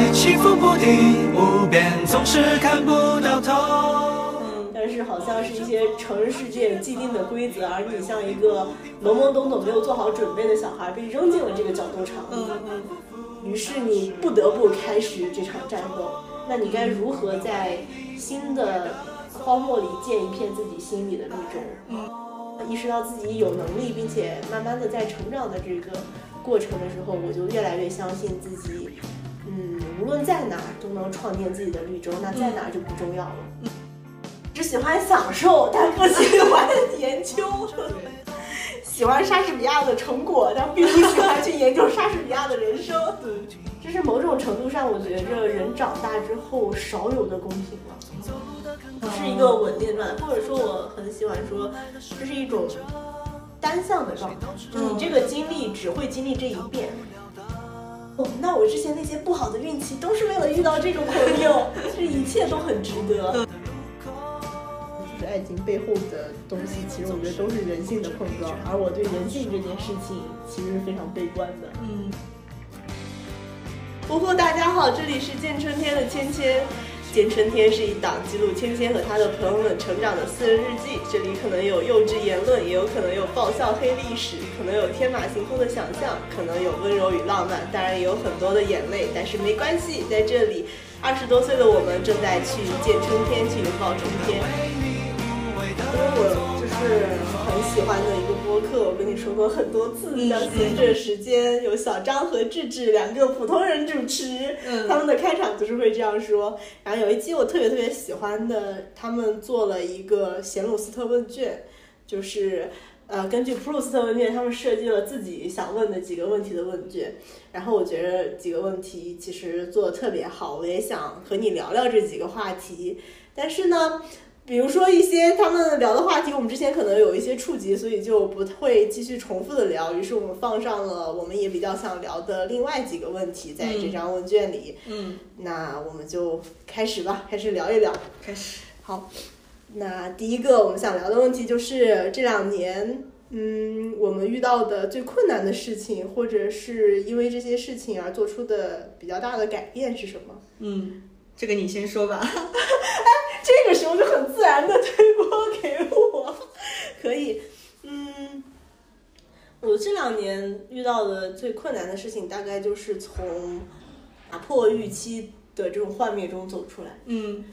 海起伏不定，无边总是看不到头。嗯，但是好像是一些成人世界既定的规则，而你像一个懵懵懂懂、没有做好准备的小孩，被扔进了这个角斗场里。嗯嗯，于是你不得不开始这场战斗。那你该如何在新的荒漠里建一片自己心里的绿洲？嗯，意识到自己有能力，并且慢慢的在成长的这个过程的时候，我就越来越相信自己，嗯，无论在哪儿都能创建自己的绿洲，那在哪儿就不重要了。只喜欢享受，但不喜欢研究。喜欢莎士比亚的成果，但并不喜欢去研究莎士比亚的人生。对，这是某种程度上，我觉着人长大之后少有的公平了，不是一个稳定的状态，或者说我很喜欢说，这是一种单向的状态，就你这个经历只会经历这一遍。哦，那我之前那些不好的运气都是为了遇到这种朋友，这一切都很值得。就是爱情背后的东西，其实我觉得都是人性的碰撞，而我对人性这件事情其实是非常悲观的。嗯，不过，大家好，这里是见春天的芊芊。见春天是一档记录芊芊和她的朋友们成长的私人日记，这里可能有幼稚言论，也有可能有爆笑黑历史，可能有天马行空的想象，可能有温柔与浪漫，当然也有很多的眼泪。但是没关系，在这里，二十多岁的我们正在去见春天，去拥抱春天。因为我是很喜欢的一个播客，我跟你说过很多次，叫《闲着时间》，有小张和智智两个普通人主持，嗯他们的开场就是会这样说。然后有一期我特别特别喜欢的，他们做了一个贤鲁斯特问卷，就是。呃，根据普鲁斯特问卷，他们设计了自己想问的几个问题的问卷，然后我觉得几个问题其实做的特别好，我也想和你聊聊这几个话题。但是呢，比如说一些他们聊的话题，我们之前可能有一些触及，所以就不会继续重复的聊。于是我们放上了我们也比较想聊的另外几个问题，在这张问卷里。嗯，那我们就开始吧，开始聊一聊。开始。好，那第一个我们想聊的问题就是这两年，嗯，我们遇到的最困难的事情，或者是因为这些事情而做出的比较大的改变是什么？嗯，这个你先说吧。这个时候就很自然的推波给我，可以，嗯，我这两年遇到的最困难的事情，大概就是从打破预期的这种幻灭中走出来。嗯。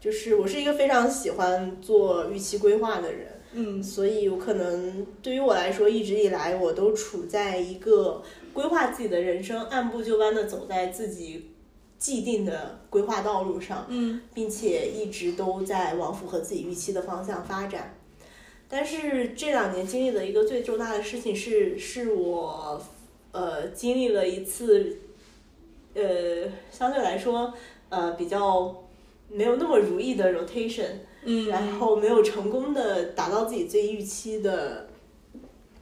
就是我是一个非常喜欢做预期规划的人，嗯。所以我可能对于我来说，一直以来我都处在一个规划自己的人生，按部就班的走在自己既定的规划道路上。嗯并且一直都在往符合自己预期的方向发展。但是这两年经历的一个最重大的事情是，是我呃经历了一次，呃相对来说呃比较没有那么如意的 rotation，嗯，然后没有成功的达到自己最预期的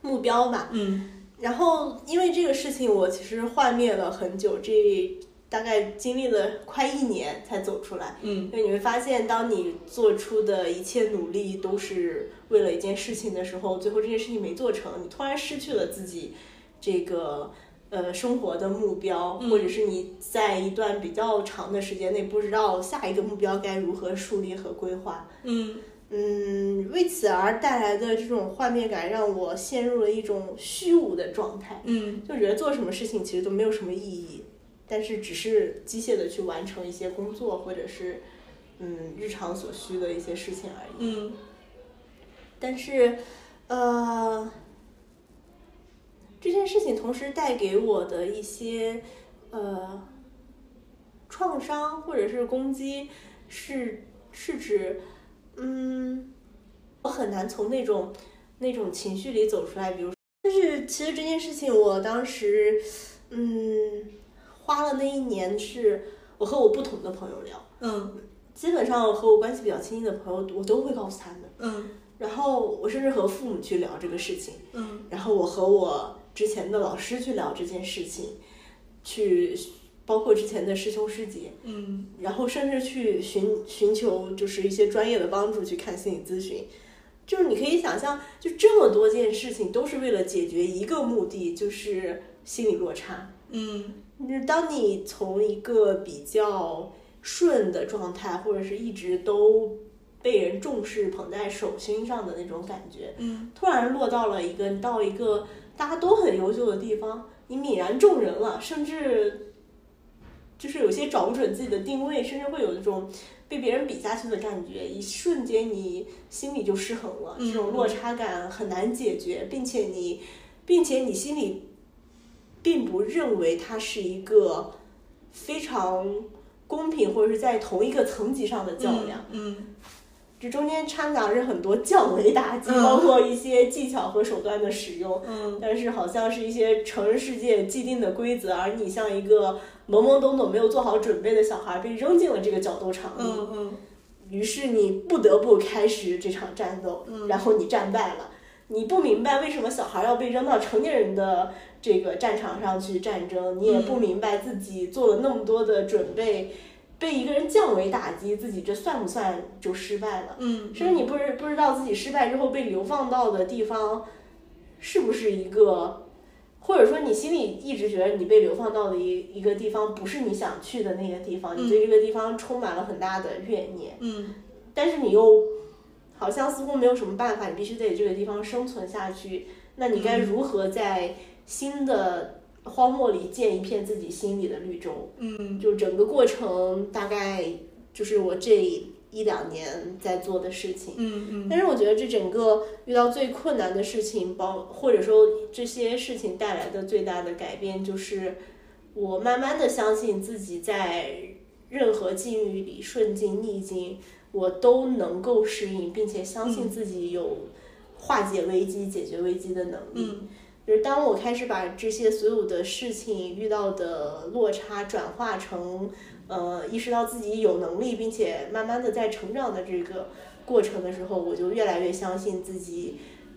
目标吧。嗯然后因为这个事情，我其实幻灭了很久，这大概经历了快一年才走出来。嗯因为你会发现，当你做出的一切努力都是为了一件事情的时候，最后这件事情没做成，你突然失去了自己这个呃生活的目标，嗯或者是你在一段比较长的时间内不知道下一个目标该如何树立和规划。嗯嗯，为此而带来的这种画面感，让我陷入了一种虚无的状态。嗯就觉得做什么事情其实都没有什么意义，但是只是机械的去完成一些工作，或者是嗯日常所需的一些事情而已。嗯但是，呃，这件事情同时带给我的一些呃创伤或者是攻击，是是指，嗯，我很难从那种那种情绪里走出来。比如，但是其实这件事情，我当时，嗯，花了那一年，是我和我不同的朋友聊，嗯基本上和我关系比较亲近的朋友，我都会告诉他们。嗯然后我甚至和父母去聊这个事情，嗯然后我和我之前的老师去聊这件事情，去包括之前的师兄师姐，嗯然后甚至去寻寻求就是一些专业的帮助，去看心理咨询。就是你可以想象，就这么多件事情都是为了解决一个目的，就是心理落差。嗯那当你从一个比较顺的状态，或者是一直都被人重视、捧在手心上的那种感觉，嗯突然落到了一个到一个大家都很优秀的地方，你泯然众人了，甚至就是有些找不准自己的定位，甚至会有一种被别人比下去的感觉，一瞬间你心里就失衡了，嗯这种落差感很难解决，并且你，并且你心里并不认为它是一个非常公平或者是在同一个层级上的较量。嗯这中间掺杂着很多降维打击，嗯。包括一些技巧和手段的使用，嗯。但是好像是一些成人世界既定的规则，而你像一个懵懵懂懂、没有做好准备的小孩被扔进了这个角斗场里，嗯嗯。于是你不得不开始这场战斗，嗯。然后你战败了。你不明白为什么小孩要被扔到成年人的这个战场上去战争，你也不明白自己做了那么多的准备，被一个人降维打击，自己这算不算就失败了？嗯，甚至你不知不知道自己失败之后被流放到的地方，是不是一个，或者说你心里一直觉得你被流放到的一一个地方不是你想去的那个地方，你对这个地方充满了很大的怨念，嗯。但是你又好像似乎没有什么办法，你必须得这个地方生存下去，那你该如何在新的荒漠里建一片自己心里的绿洲？嗯就整个过程大概就是我这一两年在做的事情。嗯嗯但是我觉得这整个遇到最困难的事情，包或者说这些事情带来的最大的改变，就是我慢慢的相信自己在任何境遇里顺境逆境，我都能够适应，并且相信自己有化解危机、解决危机的能力。嗯就是当我开始把这些所有的事情遇到的落差转化成，呃，意识到自己有能力，并且慢慢的在成长的这个过程的时候，我就越来越相信自己，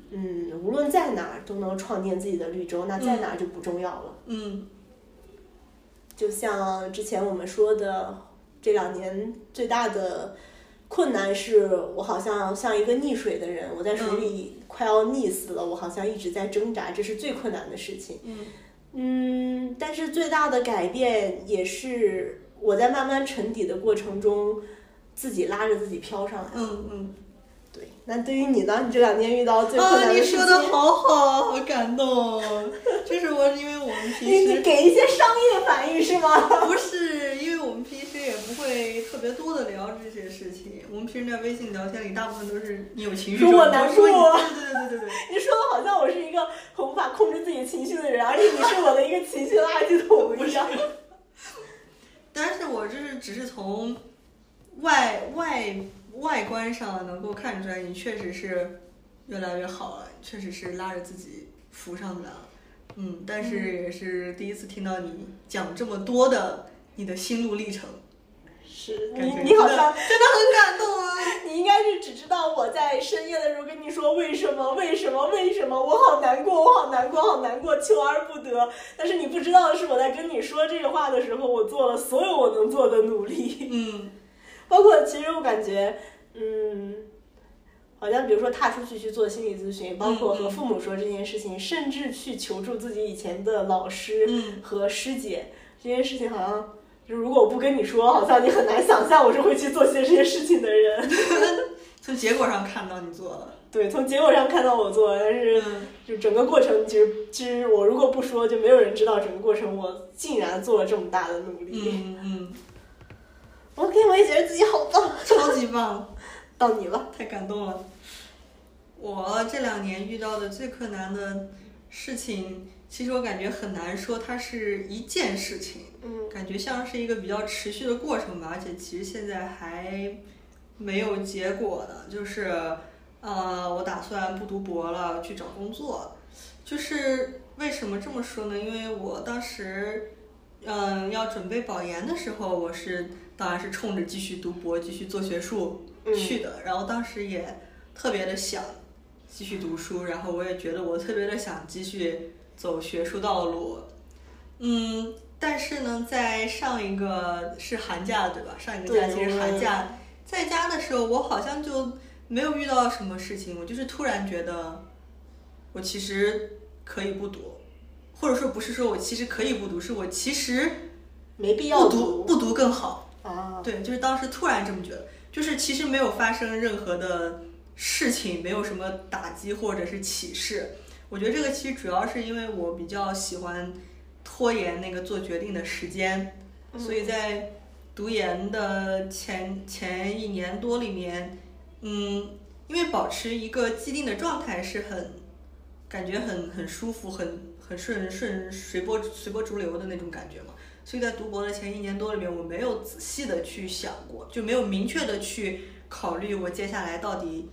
嗯，无论在哪儿都能创建自己的绿洲，那在哪儿就不重要了。嗯就像之前我们说的，这两年最大的困难是我好像像一个溺水的人，我在水里快要溺死了，我好像一直在挣扎，这是最困难的事情。嗯嗯，但是最大的改变也是我在慢慢沉底的过程中，自己拉着自己飘上来。嗯嗯，对，那对于你呢？你这两天遇到最困啊，难的事情，你说的好好，好感动。就是我因为我们平时你给一些商业反应是吗？不是，不会特别多的聊这些事情。我们平时在微信聊天里，大部分都是你有情绪说我难过对对对对对对。你说的好像我是一个很无法控制自己情绪的人，而且你是我的一个情绪垃圾桶一样。但是我就是只是从外外外观上能够看出来，你确实是越来越好了，确实是拉着自己浮上的。嗯，但是也是第一次听到你讲这么多的你的心路历程，是你，你好像真的很感动啊！你应该是只知道我在深夜的时候跟你说为什么为什么为什么我好难过我好难过好难过求而不得，但是你不知道的是我在跟你说这个话的时候，我做了所有我能做的努力，嗯包括其实我感觉，嗯。好像比如说踏出去去做心理咨询，包括和父母说这件事情，甚至去求助自己以前的老师嗯和师姐，这件事情好像，就如果我不跟你说，好像你很难想象我是会去做些这些事情的人。从结果上看到你做了，对，从结果上看到我做了，但是嗯就整个过程，其实其实我如果不说，就没有人知道整个过程我竟然做了这么大的努力。嗯 嗯，OK，我也觉得自己好棒。超级棒。到你了，太感动了。我这两年遇到的最困难的事情，其实我感觉很难说它是一件事情，嗯感觉像是一个比较持续的过程吧，而且其实现在还没有结果的。就是，呃，我打算不读博了，去找工作。就是为什么这么说呢？因为我当时，嗯、要准备保研的时候，我是当然是冲着继续读博、继续做学术嗯去的。然后当时也特别的想继续读书，然后我也觉得我特别的想继续走学术道路。嗯，但是呢，在上一个是寒假对吧？上一个假期是寒假，在家的时候，我好像就没有遇到什么事情，我就是突然觉得，我其实可以不读，或者说不是说我其实可以不读，是我其实没必要不读不读更好。啊。对，就是当时突然这么觉得，就是其实没有发生任何的事情，没有什么打击或者是启示。我觉得这个其实主要是因为我比较喜欢拖延那个做决定的时间，所以在读研的前前一年多里面，嗯，因为保持一个既定的状态是很感觉很很舒服，很很顺顺随波随波逐流的那种感觉嘛。所以在读博的前一年多里面，我没有仔细的去想过，就没有明确的去考虑我接下来到底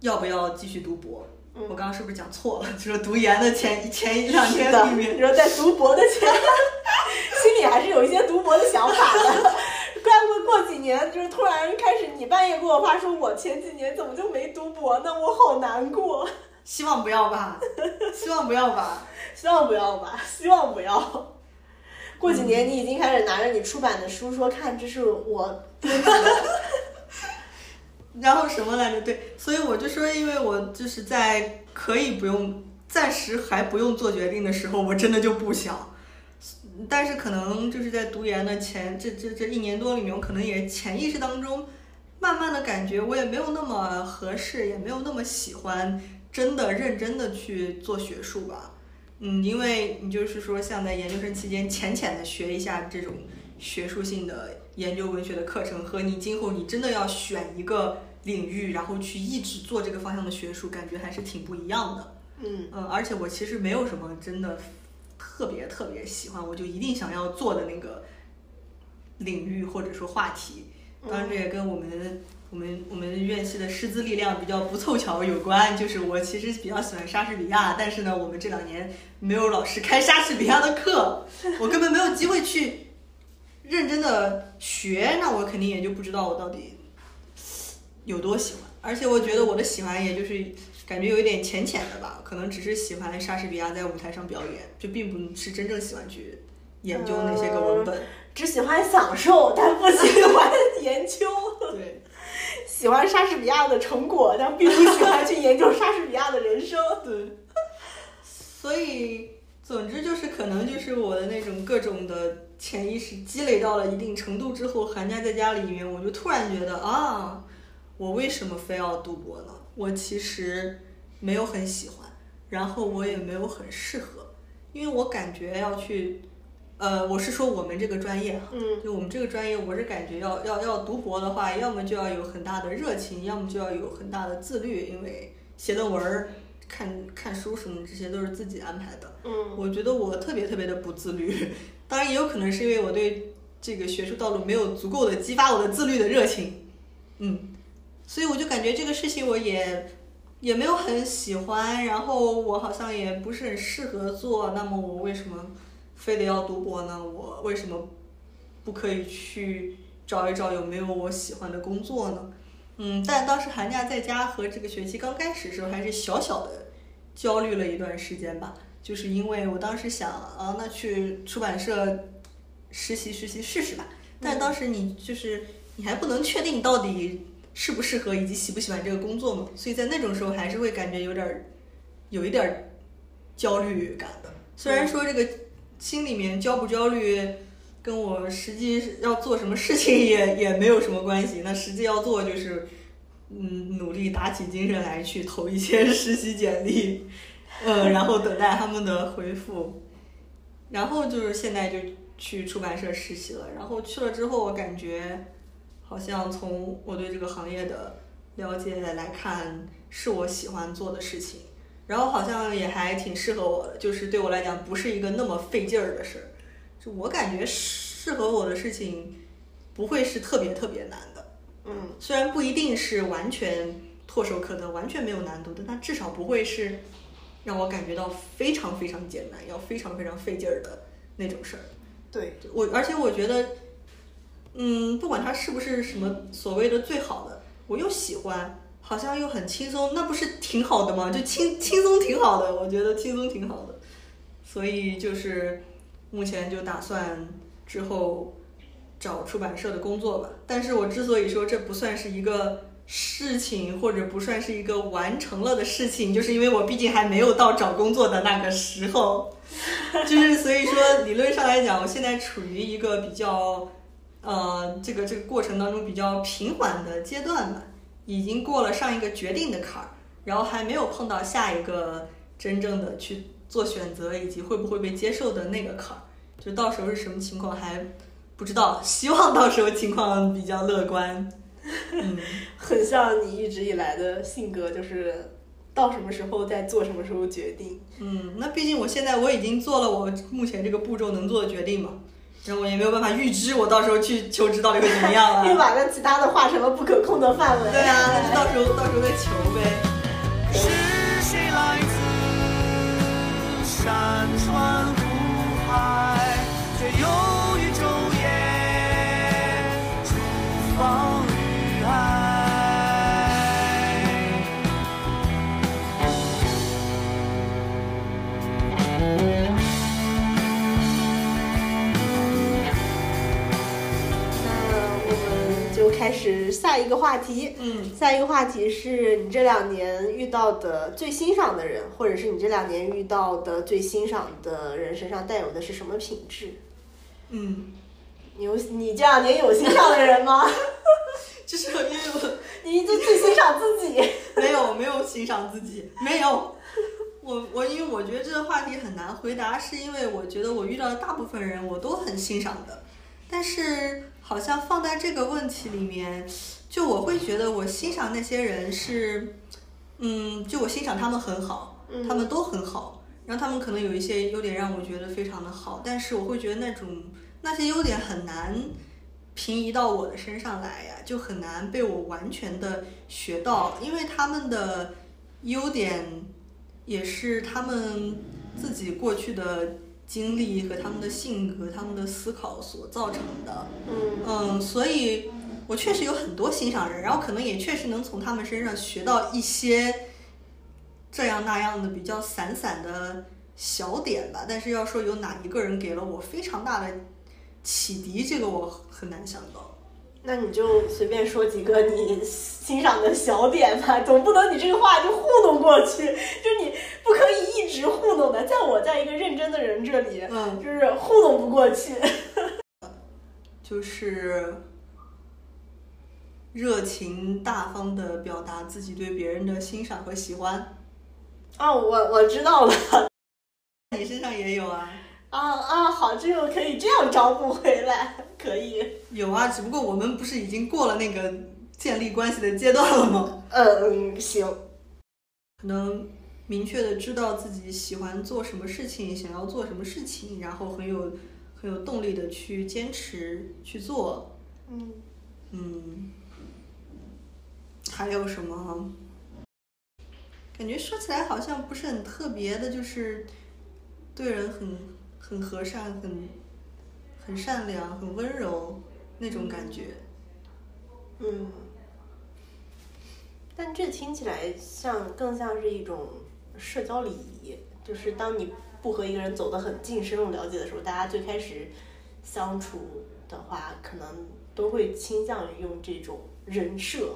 要不要继续读博。嗯我刚刚是不是讲错了？就是读研的前前一两天里面你，说在读博的前，心里还是有一些读博的想法的。怪不过几年，就是突然开始，你半夜给我发说，我前几年怎么就没读博呢？我好难过。希望不要吧，希望不要吧。希望不要吧，希望不要。过几年你已经开始拿着你出版的书说，看这是我然后什么来着？对，所以我就说，因为我就是在可以不用，暂时还不用做决定的时候，我真的就不想。但是可能就是在读研的前这这这一年多里面，我可能也潜意识当中，慢慢的感觉我也没有那么合适，也没有那么喜欢真的认真的去做学术吧。嗯，因为你就是说，像在研究生期间浅浅的学一下这种学术性的研究文学的课程，和你今后你真的要选一个领域，然后去一直做这个方向的学术，感觉还是挺不一样的。嗯嗯，而且我其实没有什么真的特别特别喜欢，我就一定想要做的那个领域或者说话题。当然，这也跟我们我们我们院系的师资力量比较不凑巧有关。就是我其实比较喜欢莎士比亚，但是呢，我们这两年没有老师开莎士比亚的课，我根本没有机会去认真的学，那我肯定也就不知道我到底有多喜欢。而且我觉得我的喜欢也就是感觉有一点浅浅的吧，可能只是喜欢莎士比亚在舞台上表演，就并不是真正喜欢去研究那些个文本。只喜欢享受，但不喜欢研究。对。喜欢莎士比亚的成果，但并不喜欢去研究莎士比亚的人生。对，所以总之就是可能就是我的那种各种的潜意识积累到了一定程度之后，寒假在家里面，我就突然觉得啊，我为什么非要读博呢？我其实没有很喜欢，然后我也没有很适合，因为我感觉要去。呃，我是说我们这个专业哈，嗯就我们这个专业，我是感觉要要要读博的话，要么就要有很大的热情，要么就要有很大的自律，因为写论文儿、看看书什么这些都是自己安排的。嗯我觉得我特别特别的不自律，当然也有可能是因为我对这个学术道路没有足够的激发我的自律的热情，嗯，所以我就感觉这个事情我也也没有很喜欢，然后我好像也不是很适合做，那么我为什么非得要读博呢？我为什么不可以去找一找有没有我喜欢的工作呢？嗯，但当时寒假在家和这个学期刚开始的时候，还是小小的焦虑了一段时间吧。就是因为我当时想啊，那去出版社实习实习试试吧。但当时你就是你还不能确定到底适不适合以及喜不喜欢这个工作嘛，所以在那种时候还是会感觉有点儿有一点儿焦虑感的。虽然说这个心里面焦不焦虑跟我实际要做什么事情也也没有什么关系，那实际要做就是嗯努力打起精神来去投一些 实习简历。嗯，然后等待他们的回复，然后就是现在就去出版社实习了。然后去了之后，我感觉好像从我对这个行业的了解来看，是我喜欢做的事情。然后好像也还挺适合我的，就是对我来讲不是一个那么费劲儿的事儿。就我感觉适合我的事情，不会是特别特别难的。嗯虽然不一定是完全唾手可得、完全没有难度，但它至少不会是让我感觉到非常非常艰难、要非常非常费劲儿的那种事儿。对，我而且我觉得，嗯，不管它是不是什么所谓的最好的，我又喜欢，好像又很轻松，那不是挺好的吗？就轻轻松挺好的，我觉得轻松挺好的。所以就是目前就打算之后找出版社的工作吧。但是我之所以说这不算是一个事情，或者不算是一个完成了的事情，就是因为我毕竟还没有到找工作的那个时候，就是所以说理论上来讲，我现在处于一个比较呃这个这个过程当中比较平缓的阶段吧，已经过了上一个决定的坎儿，然后还没有碰到下一个真正的去做选择以及会不会被接受的那个坎儿，就到时候是什么情况还不知道，希望到时候情况比较乐观。嗯，很像你一直以来的性格，就是到什么时候再做什么时候决定。嗯，那毕竟我现在我已经做了我目前这个步骤能做的决定嘛，然后我也没有办法预知我到时候去求职到底会怎么样啊。你把那其他的划成了不可控的范围。对啊，那就到时候到时候再求呗。是谁来自山川湖海，却又于昼夜逐放开始下一个话题。嗯下一个话题是你这两年遇到的最欣赏的人，或者是你这两年遇到的最欣赏的人身上带有的是什么品质？嗯，你有你这两年有欣赏的人吗？就是因为我你就最欣赏自己。没有没有欣赏自己，没有。我我因为我觉得这个话题很难回答，是因为我觉得我遇到的大部分人我都很欣赏的，但是好像放在这个问题里面，就我会觉得我欣赏那些人是，嗯，就我欣赏他们很好，嗯他们都很好，然后他们可能有一些优点让我觉得非常的好，但是我会觉得那种那些优点很难平移到我的身上来呀，就很难被我完全的学到，因为他们的优点也是他们自己过去的经历和他们的性格、他们的思考所造成的。嗯嗯，所以我确实有很多欣赏人，然后可能也确实能从他们身上学到一些这样那样的比较散散的小点吧。但是要说有哪一个人给了我非常大的启迪，这个我很难想到。那你就随便说几个你欣赏的小点吧，总不能你这个话就糊弄过去，就你不可以一直糊弄的。在我在一个认真的人这里，嗯，就是糊弄不过去。就是热情大方的表达自己对别人的欣赏和喜欢。啊，我我知道了。你身上也有啊？啊啊，好，这个可以这样招募回来，可以。有啊，只不过我们不是已经过了那个建立关系的阶段了吗？嗯，行。可能明确的知道自己喜欢做什么事情，想要做什么事情，然后很有很有动力的去坚持去做。嗯，嗯，还有什么？感觉说起来好像不是很特别的，就是对人很很和善，很很善良，很温柔那种感觉。嗯，但这听起来像更像是一种社交礼仪，就是当你不和一个人走得很近、深入了解的时候，大家最开始相处的话，可能都会倾向于用这种人设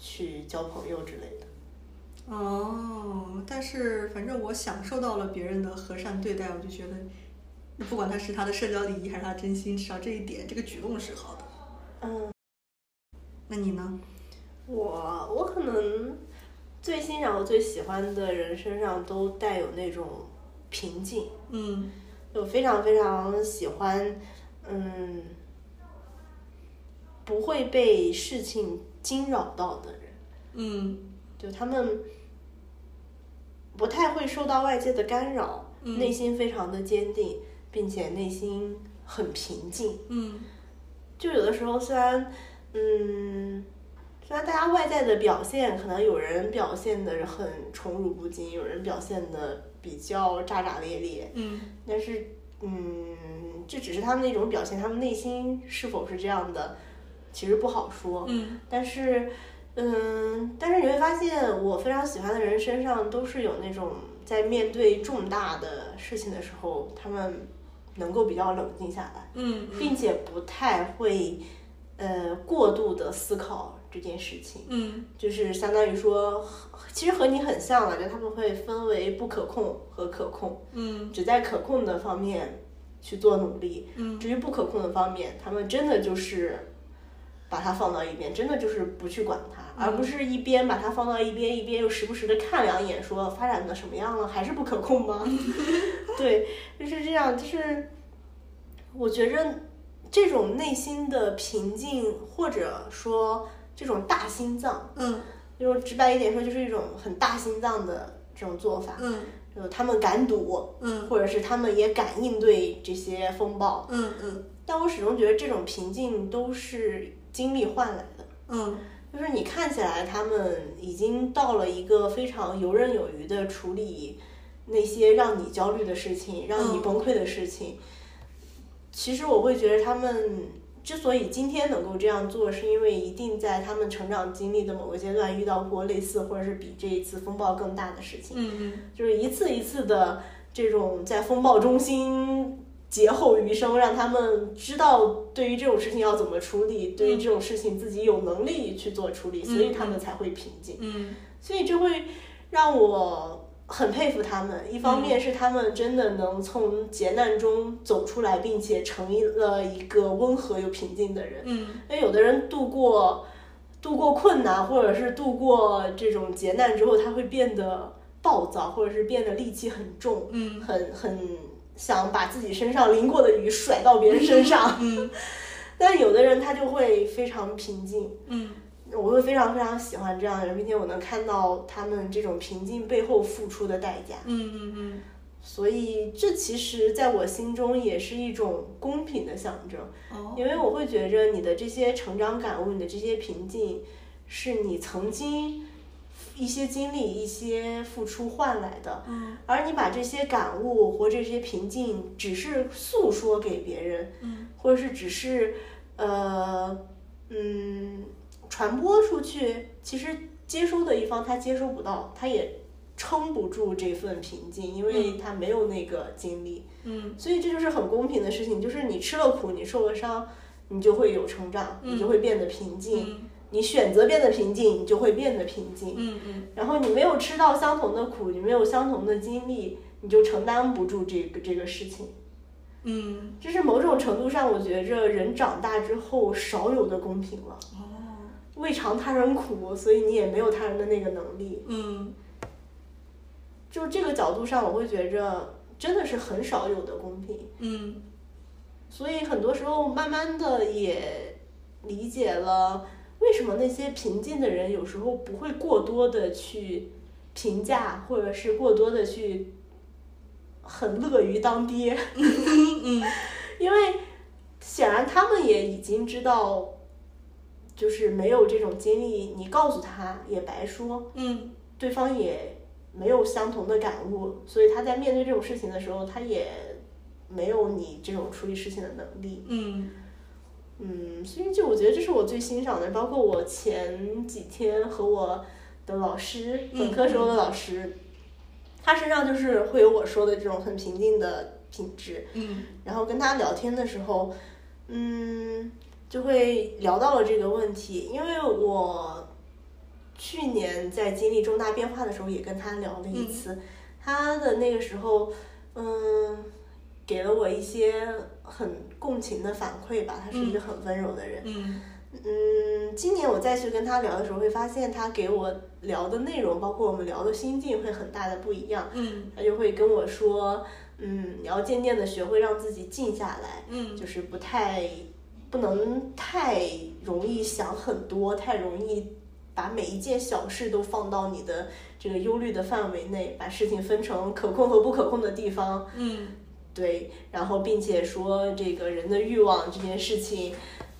去交朋友之类。哦，但是反正我享受到了别人的和善对待，我就觉得，不管他是他的社交礼仪还是他真心，至少这一点，这个举动是好的。嗯，那你呢？我我可能最欣赏和最喜欢的人身上都带有那种平静。嗯我非常非常喜欢，嗯，不会被事情惊扰到的人，嗯就他们不太会受到外界的干扰，嗯内心非常的坚定，并且内心很平静。嗯就有的时候虽然，嗯，虽然大家外在的表现，可能有人表现的很宠辱不惊，有人表现的比较炸炸咧咧，嗯但是，嗯，这只是他们的一种表现，他们内心是否是这样的，其实不好说。嗯但是，嗯，但是你会发现，我非常喜欢的人身上都是有那种在面对重大的事情的时候，他们能够比较冷静下来，嗯并。且不太会，呃，过过度的思考这件事情，嗯。就是相当于说，其实和你很像了，就他们会分为不可控和可控，嗯。只在可控的方面去做努力，嗯。至于不可控的方面，他们真的就是把它放到一边，真的就是不去管它，嗯而不是一边把它放到一边，一边又时不时的看两眼，说发展的什么样了，还是不可控吗？对，就是这样，就是我觉着这种内心的平静，或者说这种大心脏，嗯就是直白一点说，就是一种很大心脏的这种做法，嗯就他们敢赌，嗯或者是他们也敢应对这些风暴，嗯嗯但我始终觉得这种平静都是经历换来的。嗯就是你看起来他们已经到了一个非常游刃有余的处理那些让你焦虑的事情、让你嗯崩溃的事情。其实我会觉得他们之所以今天能够这样做，是因为一定在他们成长经历的某个阶段遇到过类似或者是比这一次风暴更大的事情。嗯嗯就是一次一次的这种在风暴中心劫后余生，让他们知道对于这种事情要怎么处理，对于这种事情自己有能力去做处理，所以他们才会平静。嗯所以这会让我很佩服他们。一方面是他们真的能从劫难中走出来，并且成了一个温和又平静的人。嗯因为有的人度过度过困难，或者是度过这种劫难之后，他会变得暴躁，或者是变得戾气很重，嗯很很想把自己身上淋过的雨甩到别人身上。嗯但有的人他就会非常平静，嗯我会非常非常喜欢这样的人，并且我能看到他们这种平静背后付出的代价。嗯嗯所以这其实在我心中也是一种公平的象征。哦因为我会觉着你的这些成长感悟，你的这些平静，是你曾经一些经历、一些付出换来的。嗯而你把这些感悟或这些平静，只是诉说给别人，嗯或者是只是呃嗯传播出去，其实接收的一方他接收不到，他也撑不住这份平静，因为他没有那个经历。嗯所以这就是很公平的事情，就是你吃了苦，你受了伤，你就会有成长，你就会变得平静。嗯你选择变得平静，你就会变得平静。嗯嗯然后你没有吃到相同的苦，你没有相同的经历，你就承担不住这个这个事情。嗯这是某种程度上，我觉着人长大之后少有的公平了。哦未尝他人苦，所以你也没有他人的那个能力。嗯就这个角度上，我会觉着真的是很少有的公平。嗯所以很多时候，慢慢的也理解了为什么那些平静的人有时候不会过多的去评价，或者是过多的去很乐于当爹，嗯 因为显然他们也已经知道，就是没有这种经历，你告诉他也白说，嗯对方也没有相同的感悟，所以他在面对这种事情的时候，他也没有你这种处理事情的能力。嗯嗯，所以就我觉得这是我最欣赏的，包括我前几天和我的老师，嗯本科时候的老师，他身上就是会有我说的这种很平静的品质。嗯然后跟他聊天的时候，嗯，就会聊到了这个问题，因为我去年在经历重大变化的时候，也跟他聊了一次，他的那个时候，嗯，给了我一些很共情的反馈吧，他是一个很温柔的人，嗯。嗯，今年我再去跟他聊的时候，会发现他给我聊的内容，包括我们聊的心境，会很大的不一样。嗯。他就会跟我说，嗯，你要渐渐的学会让自己静下来，嗯。就是不太不能太容易想很多，太容易把每一件小事都放到你的这个忧虑的范围内，把事情分成可控和不可控的地方，嗯对，然后并且说这个人的欲望这件事情，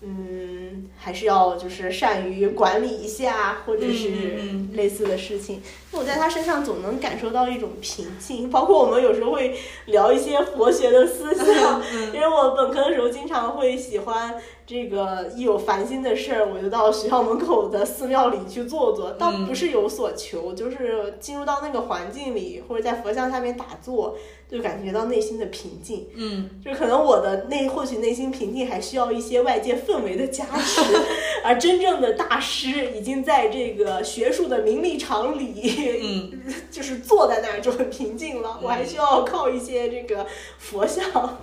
嗯，还是要就是善于管理一下，或者是类似的事情。我在他身上总能感受到一种平静，包括我们有时候会聊一些佛学的思想，因为我本科的时候经常会喜欢这个，一有烦心的事儿，我就到学校门口的寺庙里去坐坐，倒不是有所求，就是进入到那个环境里，或者在佛像下面打坐，就感觉到内心的平静。嗯。就可能我的内或许内心平静还需要一些外界氛围的加持，而真正的大师已经在这个学术的名利场里，嗯，就是坐在那儿就很平静了。我还需要靠一些这个佛像。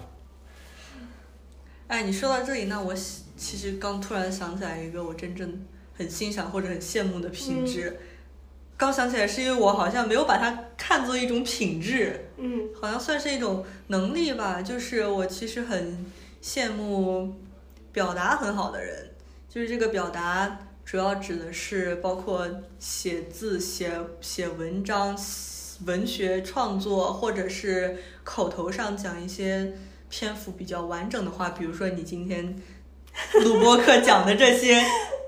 哎，你说到这里，那我其实刚突然想起来一个我真正很欣赏或者很羡慕的品质。刚想起来是因为我好像没有把它看作一种品质，嗯，好像算是一种能力吧。就是我其实很羡慕表达很好的人，就是这个表达主要指的是包括写字、写写文章、文学创作，或者是口头上讲一些。篇幅比较完整的话，比如说你今天录播课讲的这些，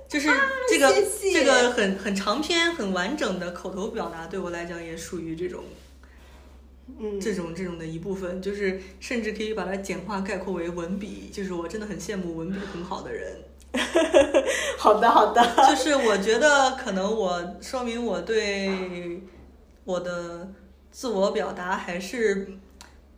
就是 这个这个很很长篇、很完整的口头表达，对我来讲也属于这种，嗯，这种这种的一部分，就是甚至可以把它简化概括为文笔，就是我真的很羡慕文笔很好的人。好的，好的，就是我觉得可能我说明我对我的自我表达还是。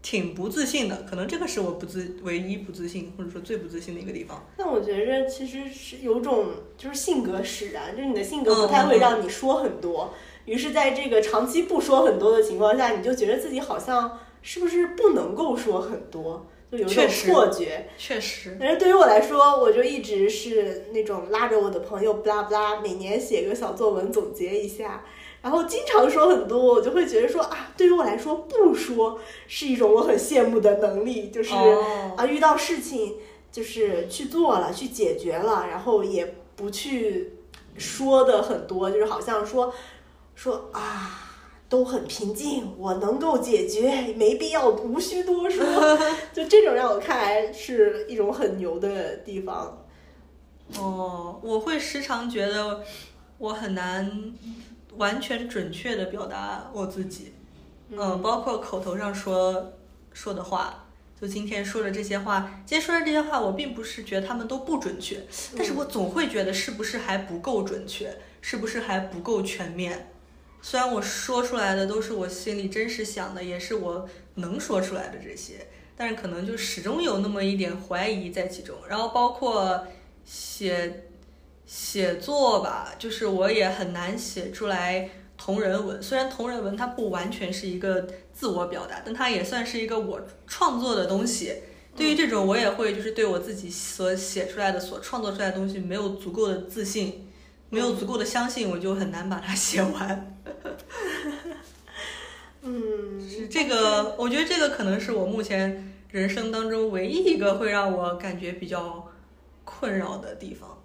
挺不自信的，可能这个是我不自唯一不自信，或者说最不自信的一个地方。但我觉着其实是有种就是性格使然，就是你的性格不太会让你说很多，于是在这个长期不说很多的情况下，你就觉得自己好像是不是不能够说很多，就有一种错觉。确实。但是对于我来说，我就一直是那种拉着我的朋友不拉不拉，每年写个小作文总结一下。然后经常说很多，我就会觉得说啊，对于我来说，不说是一种我很羡慕的能力，就是啊，遇到事情就是去做了，去解决了，然后也不去说的很多，就是好像说说啊，都很平静，我能够解决，没必要无需多说，就这种让我看来是一种很牛的地方。哦，我会时常觉得我很难。完全准确的表达我自己，嗯，包括口头上说说的话，就今天说的这些话，今天说的这些话，我并不是觉得他们都不准确，但是我总会觉得是不是还不够准确，是不是还不够全面。虽然我说出来的都是我心里真实想的，也是我能说出来的这些，但是可能就始终有那么一点怀疑在其中。然后包括写。写作吧，就是我也很难写出来同人文。虽然同人文它不完全是一个自我表达，但它也算是一个我创作的东西。对于这种，我也会就是对我自己所写出来的、所创作出来的东西没有足够的自信，没有足够的相信，我就很难把它写完。嗯，是这个，我觉得这个可能是我目前人生当中唯一一个会让我感觉比较困扰的地方。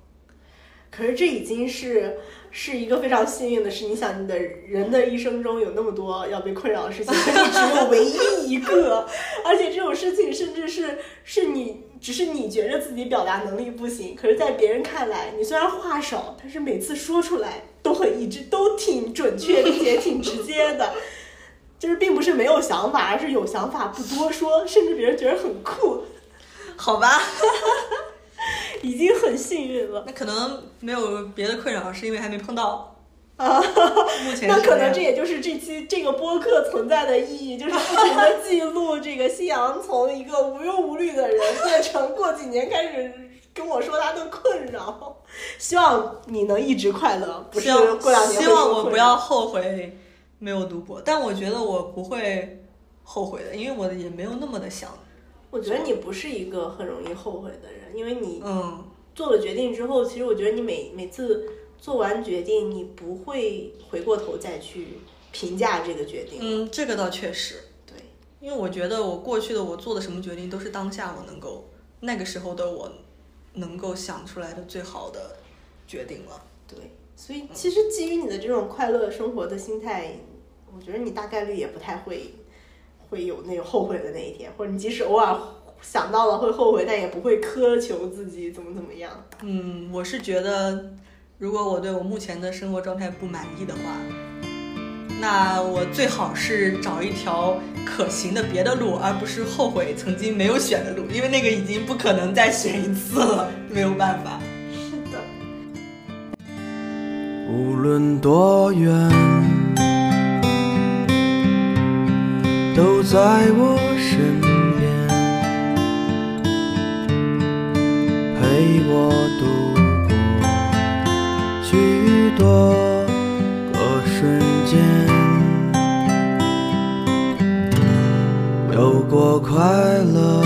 可是这已经是是一个非常幸运的事。你想，你的人的一生中有那么多要被困扰的事情，可你只有唯一一个，而且这种事情甚至是是你只是你觉得自己表达能力不行，可是在别人看来，你虽然话少，但是每次说出来都很一致，都挺准确并且挺直接的。就是并不是没有想法，而是有想法不多说，甚至别人觉得很酷。好吧。已经很幸运了。那可能没有别的困扰，是因为还没碰到啊。目前那可能这也就是这期这个播客存在的意义，就是不停的记录这个夕阳从一个无忧无虑的人变成过几年开始跟我说他的困扰。希望你能一直快乐，不是过两年希望我不要后悔没有读博，但我觉得我不会后悔的，因为我也没有那么的想。我觉得你不是一个很容易后悔的人，因为你嗯做了决定之后，其实我觉得你每每次做完决定，你不会回过头再去评价这个决定。嗯，这个倒确实对，因为我觉得我过去的我做的什么决定都是当下我能够那个时候的我能够想出来的最好的决定了。对，所以其实基于你的这种快乐生活的心态，我觉得你大概率也不太会。会有那个后悔的那一天，或者你即使偶尔想到了会后悔，但也不会苛求自己怎么怎么样。嗯，我是觉得，如果我对我目前的生活状态不满意的话，那我最好是找一条可行的别的路，而不是后悔曾经没有选的路，因为那个已经不可能再选一次了，没有办法。是的。无论多远。都在我身边，陪我度过多个瞬间，有过快乐，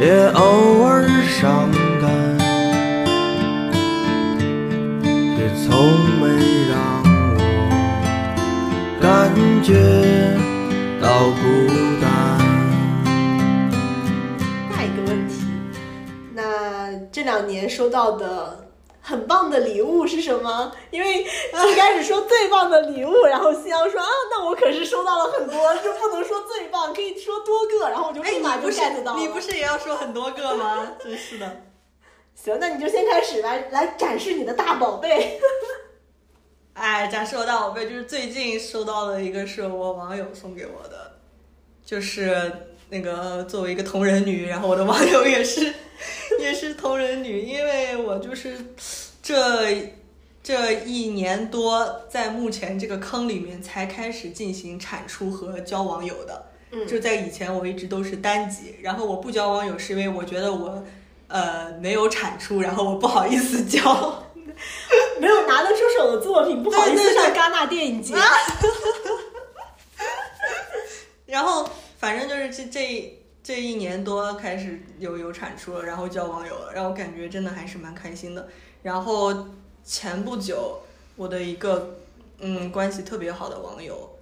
也偶尔伤感，却从没让我感觉到孤年收到的很棒的礼物是什么？因为一开始说最棒的礼物，然后夕阳说啊，那我可是收到了很多，就不能说最棒，可以说多个，然后我就哎，立马就 get 到了。你不是也要说很多个吗？真是的。行，那你就先开始来来展示你的大宝贝。哎，展示我大宝贝，就是最近收到的一个是我网友送给我的，就是那个作为一个同人女，然后我的网友也是 也是同人女，因为我就是这这一年多在目前这个坑里面才开始进行产出和交网友的。嗯就在以前我一直都是单集，然后我不交网友是因为我觉得我呃没有产出，然后我不好意思交。没有拿得出手的作品，不好意思上戛纳电影节。然后反正就是这这这一年多开始有有产出了，然后交网友了，让我感觉真的还是蛮开心的。然后前不久我的一个嗯关系特别好的网友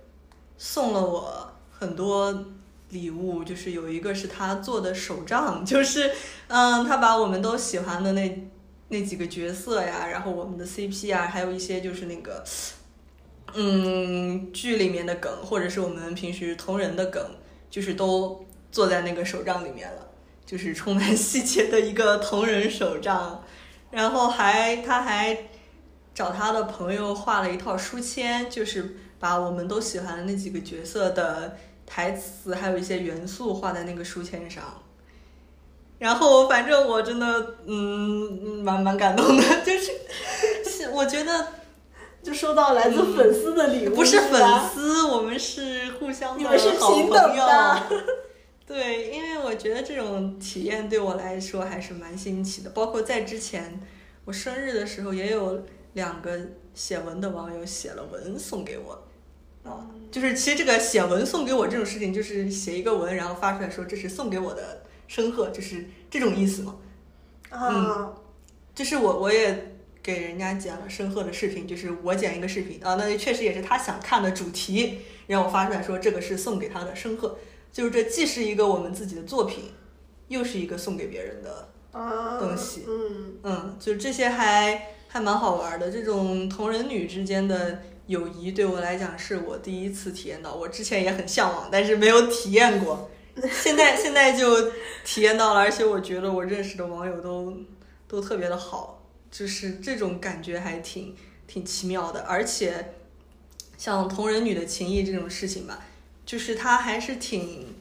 送了我很多礼物，就是有一个是他做的手账，就是嗯他把我们都喜欢的那那几个角色呀，然后我们的 CP 啊，还有一些就是那个嗯，剧里面的梗，或者是我们平时同人的梗，就是都做在那个手账里面了，就是充满细节的一个同人手账。然后还他还找他的朋友画了一套书签，就是把我们都喜欢的那几个角色的台词，还有一些元素画在那个书签上。然后反正我真的嗯蛮蛮感动的，就是我觉得就收到来自粉丝的礼物，不是粉丝，我们是互相的你们是好平等的。对，因为我觉得这种体验对我来说还是蛮新奇的。包括在之前我生日的时候，也有两个写文的网友写了文送给我。啊，就是其实这个写文送给我这种事情，就是写一个文，然后发出来说这是送给我的申贺，就是这种意思嘛。啊，就是我我也给人家剪了申鹤的视频，就是我剪一个视频啊，那确实也是他想看的主题，然后我发出来说这个是送给他的申鹤，就是这既是一个我们自己的作品，又是一个送给别人的，啊东西嗯，嗯，就这些还还蛮好玩的。这种同人女之间的友谊对我来讲是我第一次体验到，我之前也很向往，但是没有体验过。现在现在就体验到了，而且我觉得我认识的网友都都特别的好，就是这种感觉还挺挺奇妙的。而且像同人女的情谊这种事情吧，就是它还是挺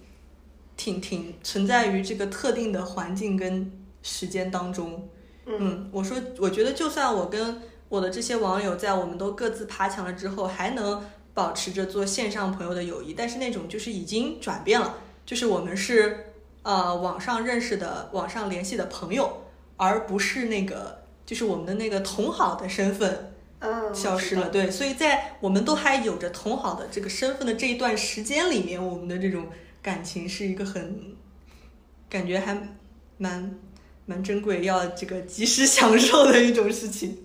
挺挺存在于这个特定的环境跟时间当中。嗯，我说，我觉得就算我跟我的这些网友在我们都各自爬墙了之后，还能保持着做线上朋友的友谊，但是那种就是已经转变了，就是我们是呃网上认识的、网上联系的朋友，而不是那个就是我们的那个同好的身份嗯，消失了。对，所以在我们都还有着同好的这个身份的这一段时间里面，我们的这种感情是一个很感觉还蛮蛮珍贵，要这个及时享受的一种事情。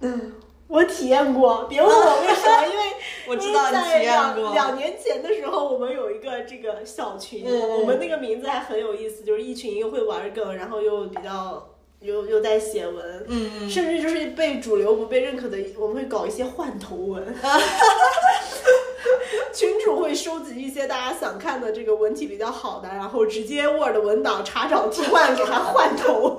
嗯，我体验过，别问我为什么，因为 我知道你体验两过两年前的时候，我们有一个这个小群，嗯我们那个名字还很有意思，就是一群又会玩梗，然后又比较又又在写文，嗯嗯，甚至就是被主流不被认可的，我们会搞一些换头文。群主会收集一些大家想看的这个文体比较好的，然后直接 Word 文档查找替换给它换头，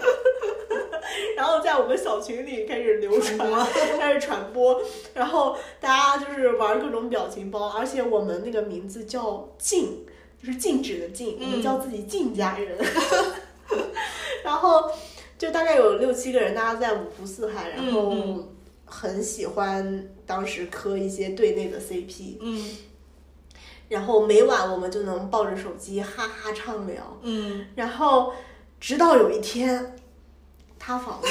然后在我们小群里开始流传，开始传播，然后大家就是玩各种表情包，而且我们那个名字叫静，就是静止的静，我们叫自己静家人，然后就大概有六七个人，大家在五湖四海，然后嗯。很喜欢当时磕一些队内的 CP，嗯。然后每晚我们就能抱着手机哈哈畅聊，嗯。然后直到有一天，塌房了，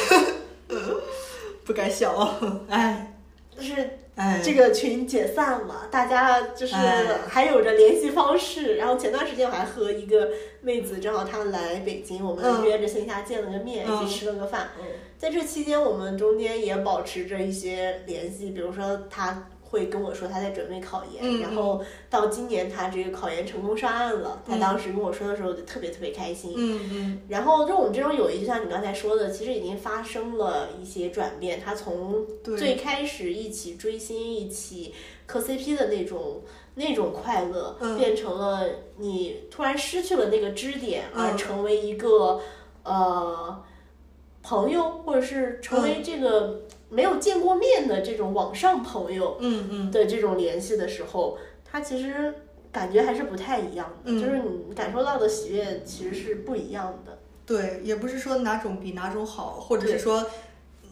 不敢笑，哎。就是哎，这个群解散了，大家就是哎还有着联系方式。然后前段时间我还和一个妹子，正好她来北京，我们嗯约着线下见了个面，嗯一起吃了个饭。在这期间，我们中间也保持着一些联系，比如说她会跟我说他在准备考研，嗯然后到今年他这个考研成功上岸了，她嗯。当时跟我说的时候就特别特别开心。嗯嗯。然后就我们这种友谊，就像你刚才说的，其实已经发生了一些转变。他从最开始一起追星、一起磕 CP 的那种那种快乐，嗯。变成了你突然失去了那个支点，嗯。而成为一个呃朋友，或者是成为这个没有见过面的这种网上朋友嗯嗯。的这种联系的时候，他其实感觉还是不太一样的，嗯。就是你感受到的喜悦其实是不一样的。对，也不是说哪种比哪种好，或者是说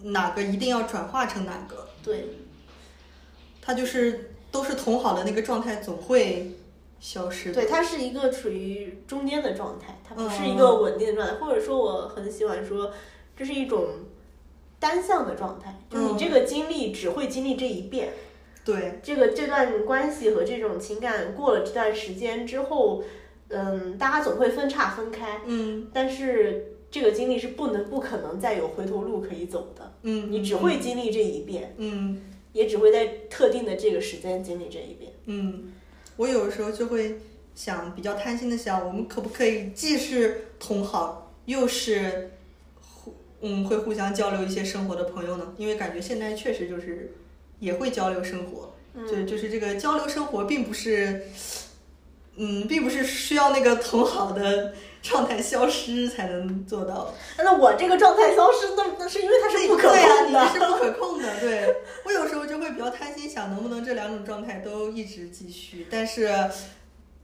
哪个一定要转化成哪个，对，他就是都是同好的那个状态，总会消失。对，它是一个处于中间的状态，它不是一嗯。个稳定的状态，或者说我很喜欢说，这是一种单向的状态，就是你嗯。这个经历只会经历这一遍，对，这个这段关系和这种情感过了这段时间之后，嗯，大家总会分叉分开，嗯。但是这个经历是不能不可能再有回头路可以走的，嗯，你只会经历这一遍，嗯也只会在特定的这个时间经历这一遍。嗯，我有时候就会想，比较贪心的想，我们可不可以既是同好，又是互嗯会互相交流一些生活的朋友呢？因为感觉现在确实就是也会交流生活，就就是这个交流生活并不是。嗯，并不是需要那个同好的状态消失才能做到，那我这个状态消失，那那是因为它是不可对啊，控的。你是不可控的。对我有时候就会比较贪心，想能不能这两种状态都一直继续，但是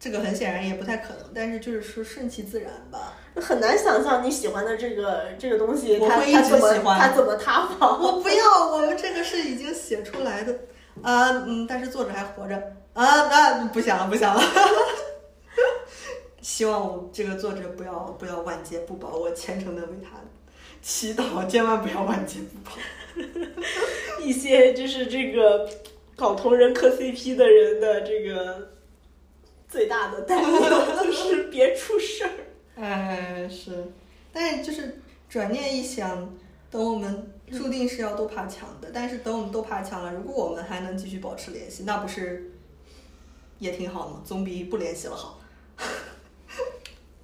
这个很显然也不太可能。但是就是说顺其自然吧。很难想象你喜欢的这个这个东西，它我会一直它怎么喜欢它怎么塌房？我不要，我们这个是已经写出来的啊，嗯，但是作者还活着啊，那不想了，不想了。希望我这个作者不要不要晚节不保，我虔诚的为他祈祷，千万不要晚节不保。一些就是这个搞同人磕 CP 的人的这个最大的担忧就是别出事儿。哎，是，但是就是转念一想，等我们注定是要都爬墙的，但是等我们都爬墙了，如果我们还能继续保持联系，那不是也挺好吗？总比不联系了好。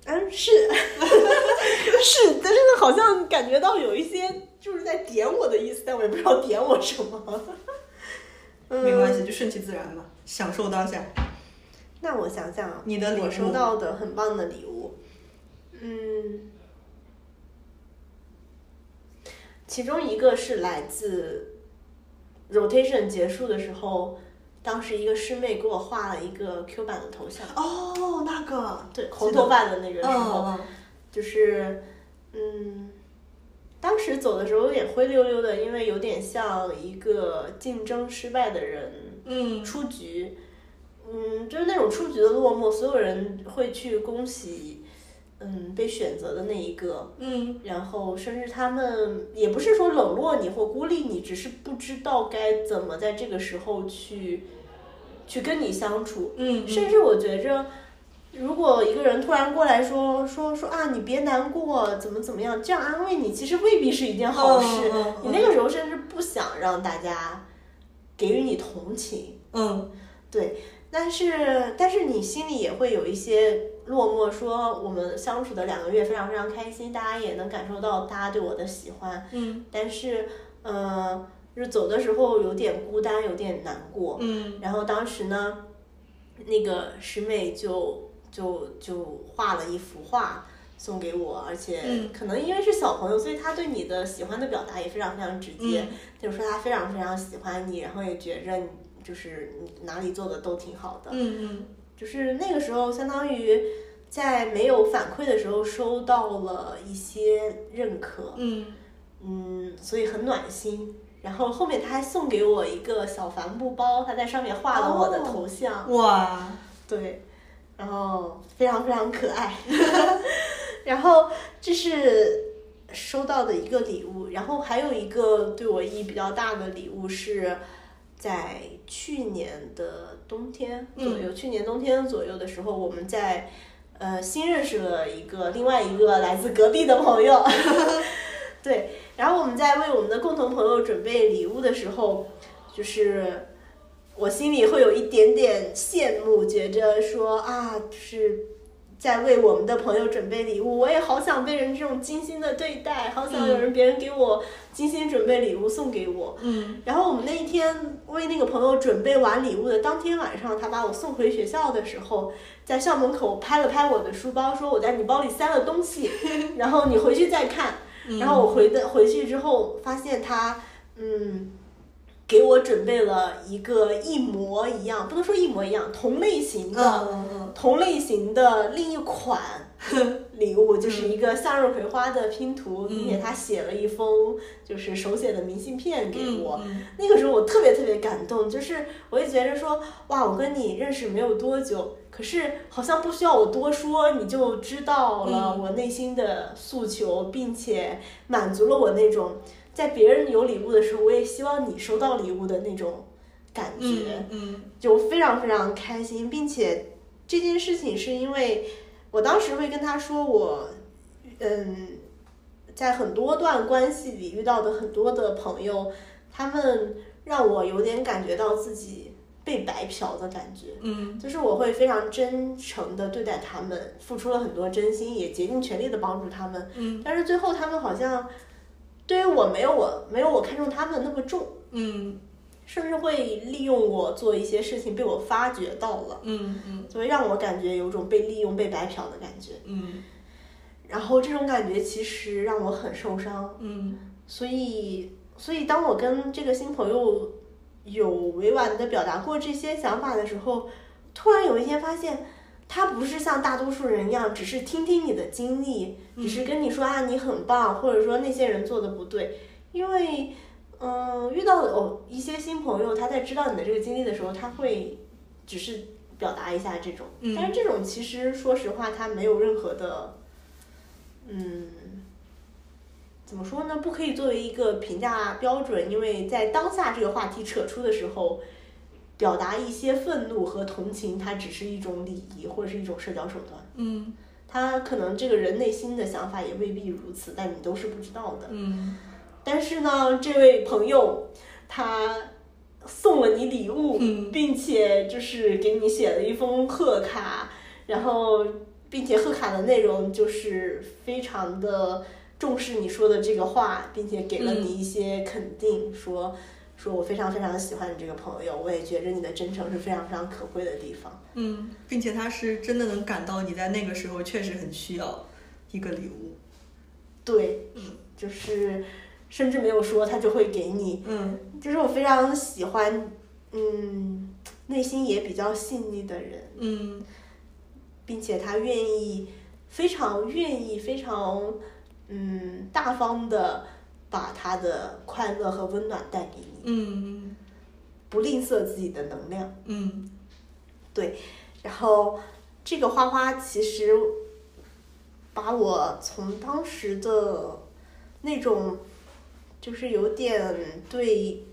嗯，是 是，但是好像感觉到有一些就是在点我的意思，但我也不知道点我什么。嗯，没关系，就顺其自然吧，享受当下。那我想想啊，你的礼物我收到的很棒的礼物，嗯，其中一个是来自 rotation 结束的时候，当时一个师妹给我画了一个 Q 版的头像，哦，那个，对，红头发的那个时候，嗯就是，嗯，当时走的时候有点灰溜溜的，因为有点像一个竞争失败的人嗯出局，嗯，就是那种出局的落寞，所有人会去恭喜，嗯，被选择的那一个，嗯。然后甚至他们也不是说冷落你或孤立你，只是不知道该怎么在这个时候去去跟你相处，嗯，甚至我觉着，如果一个人突然过来说说说啊，你别难过，怎么怎么样，这样安慰你，其实未必是一件好事。嗯嗯嗯。你那个时候甚至不想让大家给予你同情，嗯。对。但是但是你心里也会有一些落寞，说我们相处的两个月非常非常开心，大家也能感受到大家对我的喜欢，嗯但是呃，就是走的时候有点孤单，有点难过。嗯然后当时呢，那个师妹就就就画了一幅画送给我，而且嗯可能因为是小朋友，所以他对你的喜欢的表达也非常非常直接。就说他非常非常喜欢你，然后也觉着你就是你哪里做的都挺好的。嗯就是那个时候，相当于在没有反馈的时候收到了一些认可。嗯嗯，所以很暖心。然后后面他还送给我一个小帆布包，他在上面画了我的头像，嗯，哇，对，然后非常非常可爱。然后这是收到到的一个礼物。然后还有一个对我意义比较大的礼物是。在去年的冬天左右，去年冬天左右的时候，我们在呃新认识了一个另外一个来自隔壁的朋友，对，然后我们在为我们的共同朋友准备礼物的时候，就是我心里会有一点点羡慕，觉着说啊，就是。在为我们的朋友准备礼物，我也好想被人这种精心的对待，好想有人别人给我精心准备礼物送给我。嗯，然后我们那一天为那个朋友准备完礼物的当天晚上，他把我送回学校的时候，在校门口拍了拍我的书包，说我在你包里塞了东西，然后你回去再看。然后我回的回去之后，发现他嗯。给我准备了一个一模一样，不能说一模一样，同类型的，同类型的另一款 礼物，就是一个向日葵花的拼图，并且他写了一封就是手写的明信片给我。那个时候我特别特别感动，就是我也觉得说，哇，我跟你认识没有多久，可是好像不需要我多说，你就知道了我内心的诉求，并且满足了我那种。在别人有礼物的时候，我也希望你收到礼物的那种感觉，嗯，就非常非常开心，并且这件事情是因为我当时会跟他说，我嗯，在很多段关系里遇到的很多的朋友，他们让我有点感觉到自己被白嫖的感觉，嗯，就是我会非常真诚的对待他们，付出了很多真心，也竭尽全力的帮助他们，嗯，但是最后他们好像。对于我没有我没有我看中他们那么重，嗯，甚至会利用我做一些事情，被我发觉到了，嗯嗯，所以让我感觉有种被利用、被白嫖的感觉，嗯，然后这种感觉其实让我很受伤，嗯，所以所以当我跟这个新朋友有委婉的表达过这些想法的时候，突然有一天发现。他不是像大多数人一样，只是听听你的经历，只是跟你说啊你很棒，或者说那些人做的不对。因为，嗯，遇到哦一些新朋友，他在知道你的这个经历的时候，他会只是表达一下这种，但是这种其实说实话，他没有任何的，嗯，怎么说呢？不可以作为一个评价标准，因为在当下这个话题扯出的时候。表达一些愤怒和同情，它只是一种礼仪或者是一种社交手段。嗯，他可能这个人内心的想法也未必如此，但你都是不知道的。嗯，但是呢，这位朋友他送了你礼物，并且就是给你写了一封贺卡，然后并且贺卡的内容就是非常的重视你说的这个话，并且给了你一些肯定，说。说我非常非常喜欢你这个朋友，我也觉着你的真诚是非常非常可贵的地方。嗯，并且他是真的能感到你在那个时候确实很需要一个礼物。对，嗯，就是甚至没有说他就会给你。嗯，就是我非常喜欢，嗯，内心也比较细腻的人。嗯，并且他愿意，非常愿意，非常嗯大方的。把他的快乐和温暖带给你，嗯。不吝啬自己的能量，嗯，对，然后这个花花其实把我从当时的那种就是有点对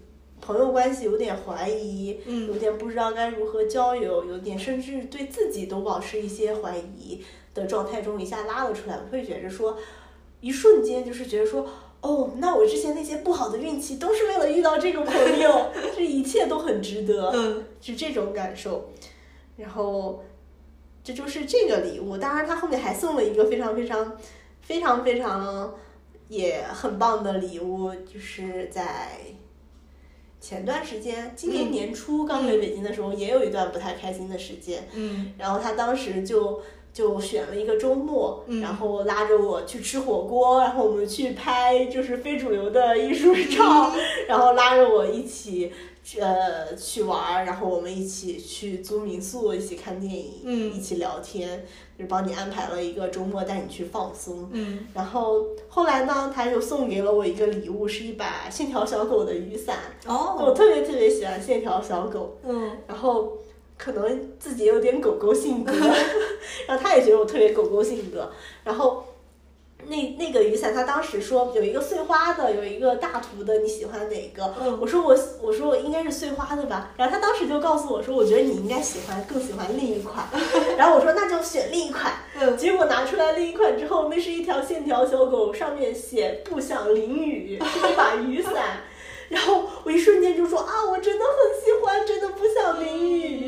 朋友关系有点怀疑，嗯，有点不知道该如何交友，有点甚至对自己都保持一些怀疑的状态中一下拉了出来，我会觉着说，一瞬间就是觉得说。哦，那我之前那些不好的运气都是为了遇到这个朋友，这一切都很值得，嗯，是这种感受。然后，这就是这个礼物。当然，他后面还送了一个非常非常非常非常也很棒的礼物，就是在前段时间，今年年初刚回北京的时候，也有一段不太开心的时间。嗯，然后他当时就。就选了一个周末，然后拉着我去吃火锅，然后我们去拍就是非主流的艺术照，然后拉着我一起呃去玩，然后我们一起去租民宿，一起看电影，一起聊天，就是帮你安排了一个周末带你去放松。嗯，然后后来呢，他又送给了我一个礼物，是一把线条小狗的雨伞。哦，我特别特别喜欢线条小狗。嗯，然后。可能自己有点狗狗性格，然后他也觉得我特别狗狗性格，然后，那那个雨伞，他当时说有一个碎花的，有一个大图的，你喜欢哪个？嗯我说我我说我应该是碎花的吧。然后他当时就告诉我说，我觉得你应该喜欢更喜欢另一款。然后我说那就选另一款。嗯结果拿出来另一款之后，那是一条线条小狗，上面写不想淋雨，是一把雨伞。然后我一瞬间就说啊，我真的很喜欢，真的不想淋雨。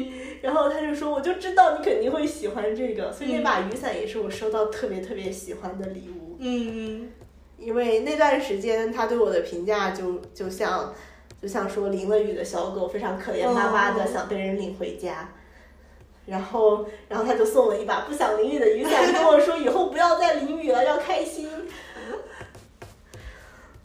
然后他就说，我就知道你肯定会喜欢这个，所以那把雨伞也是我收到特别特别喜欢的礼物。嗯因为那段时间他对我的评价就就像就像说淋了雨的小狗非常可怜巴巴的哦想被人领回家。然后，然后他就送了一把不想淋雨的雨伞，跟我说 以后不要再淋雨了，要开心。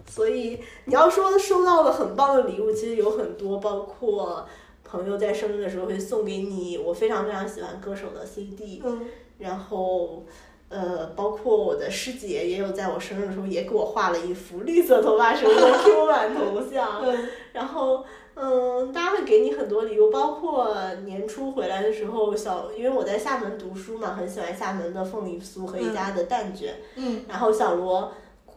所以你要说收到了很棒的礼物，其实有很多，包括朋友在生日的时候会送给你我非常非常喜欢歌手的 CD，嗯。然后呃，包括我的师姐也有在我生日的时候也给我画了一幅绿色头发时候的 Q 版头像，嗯。然后嗯，大家会给你很多礼物，包括年初回来的时候，小因为我在厦门读书嘛，很喜欢厦门的凤梨酥和一家的蛋卷，嗯。然后小罗。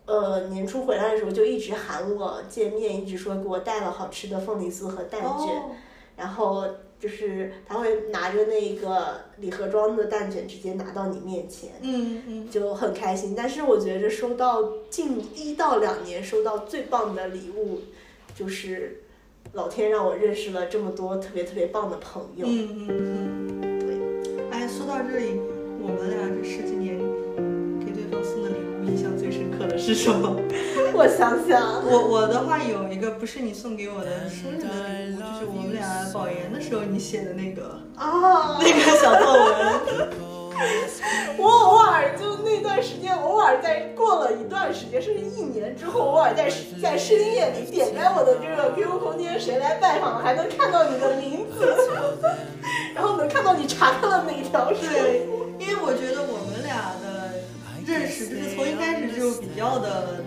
呃，年初回来的时候就一直喊我见面，一直说给我带了好吃的凤梨酥和蛋卷。哦然后就是他会拿着那个礼盒装的蛋卷直接拿到你面前，嗯嗯就很开心。但是我觉着收到近一到两年收到最棒的礼物，就是老天让我认识了这么多特别特别棒的朋友。嗯嗯嗯，对，哎，说到这里，我们俩这十几年的是什么？我想想，我我的话有一个不是你送给我的生日的礼物，就是我们俩保研的时候你写的那个啊，那个小作文。我偶尔就那段时间，偶尔在过了一段时间，甚至一年之后，偶尔在在深夜里点开我的这个 QQ 空间，谁来拜访，还能看到你的名字，然后能看到你查看了哪条书。对，因为我觉得我们俩的认识就是从一开始就比较的，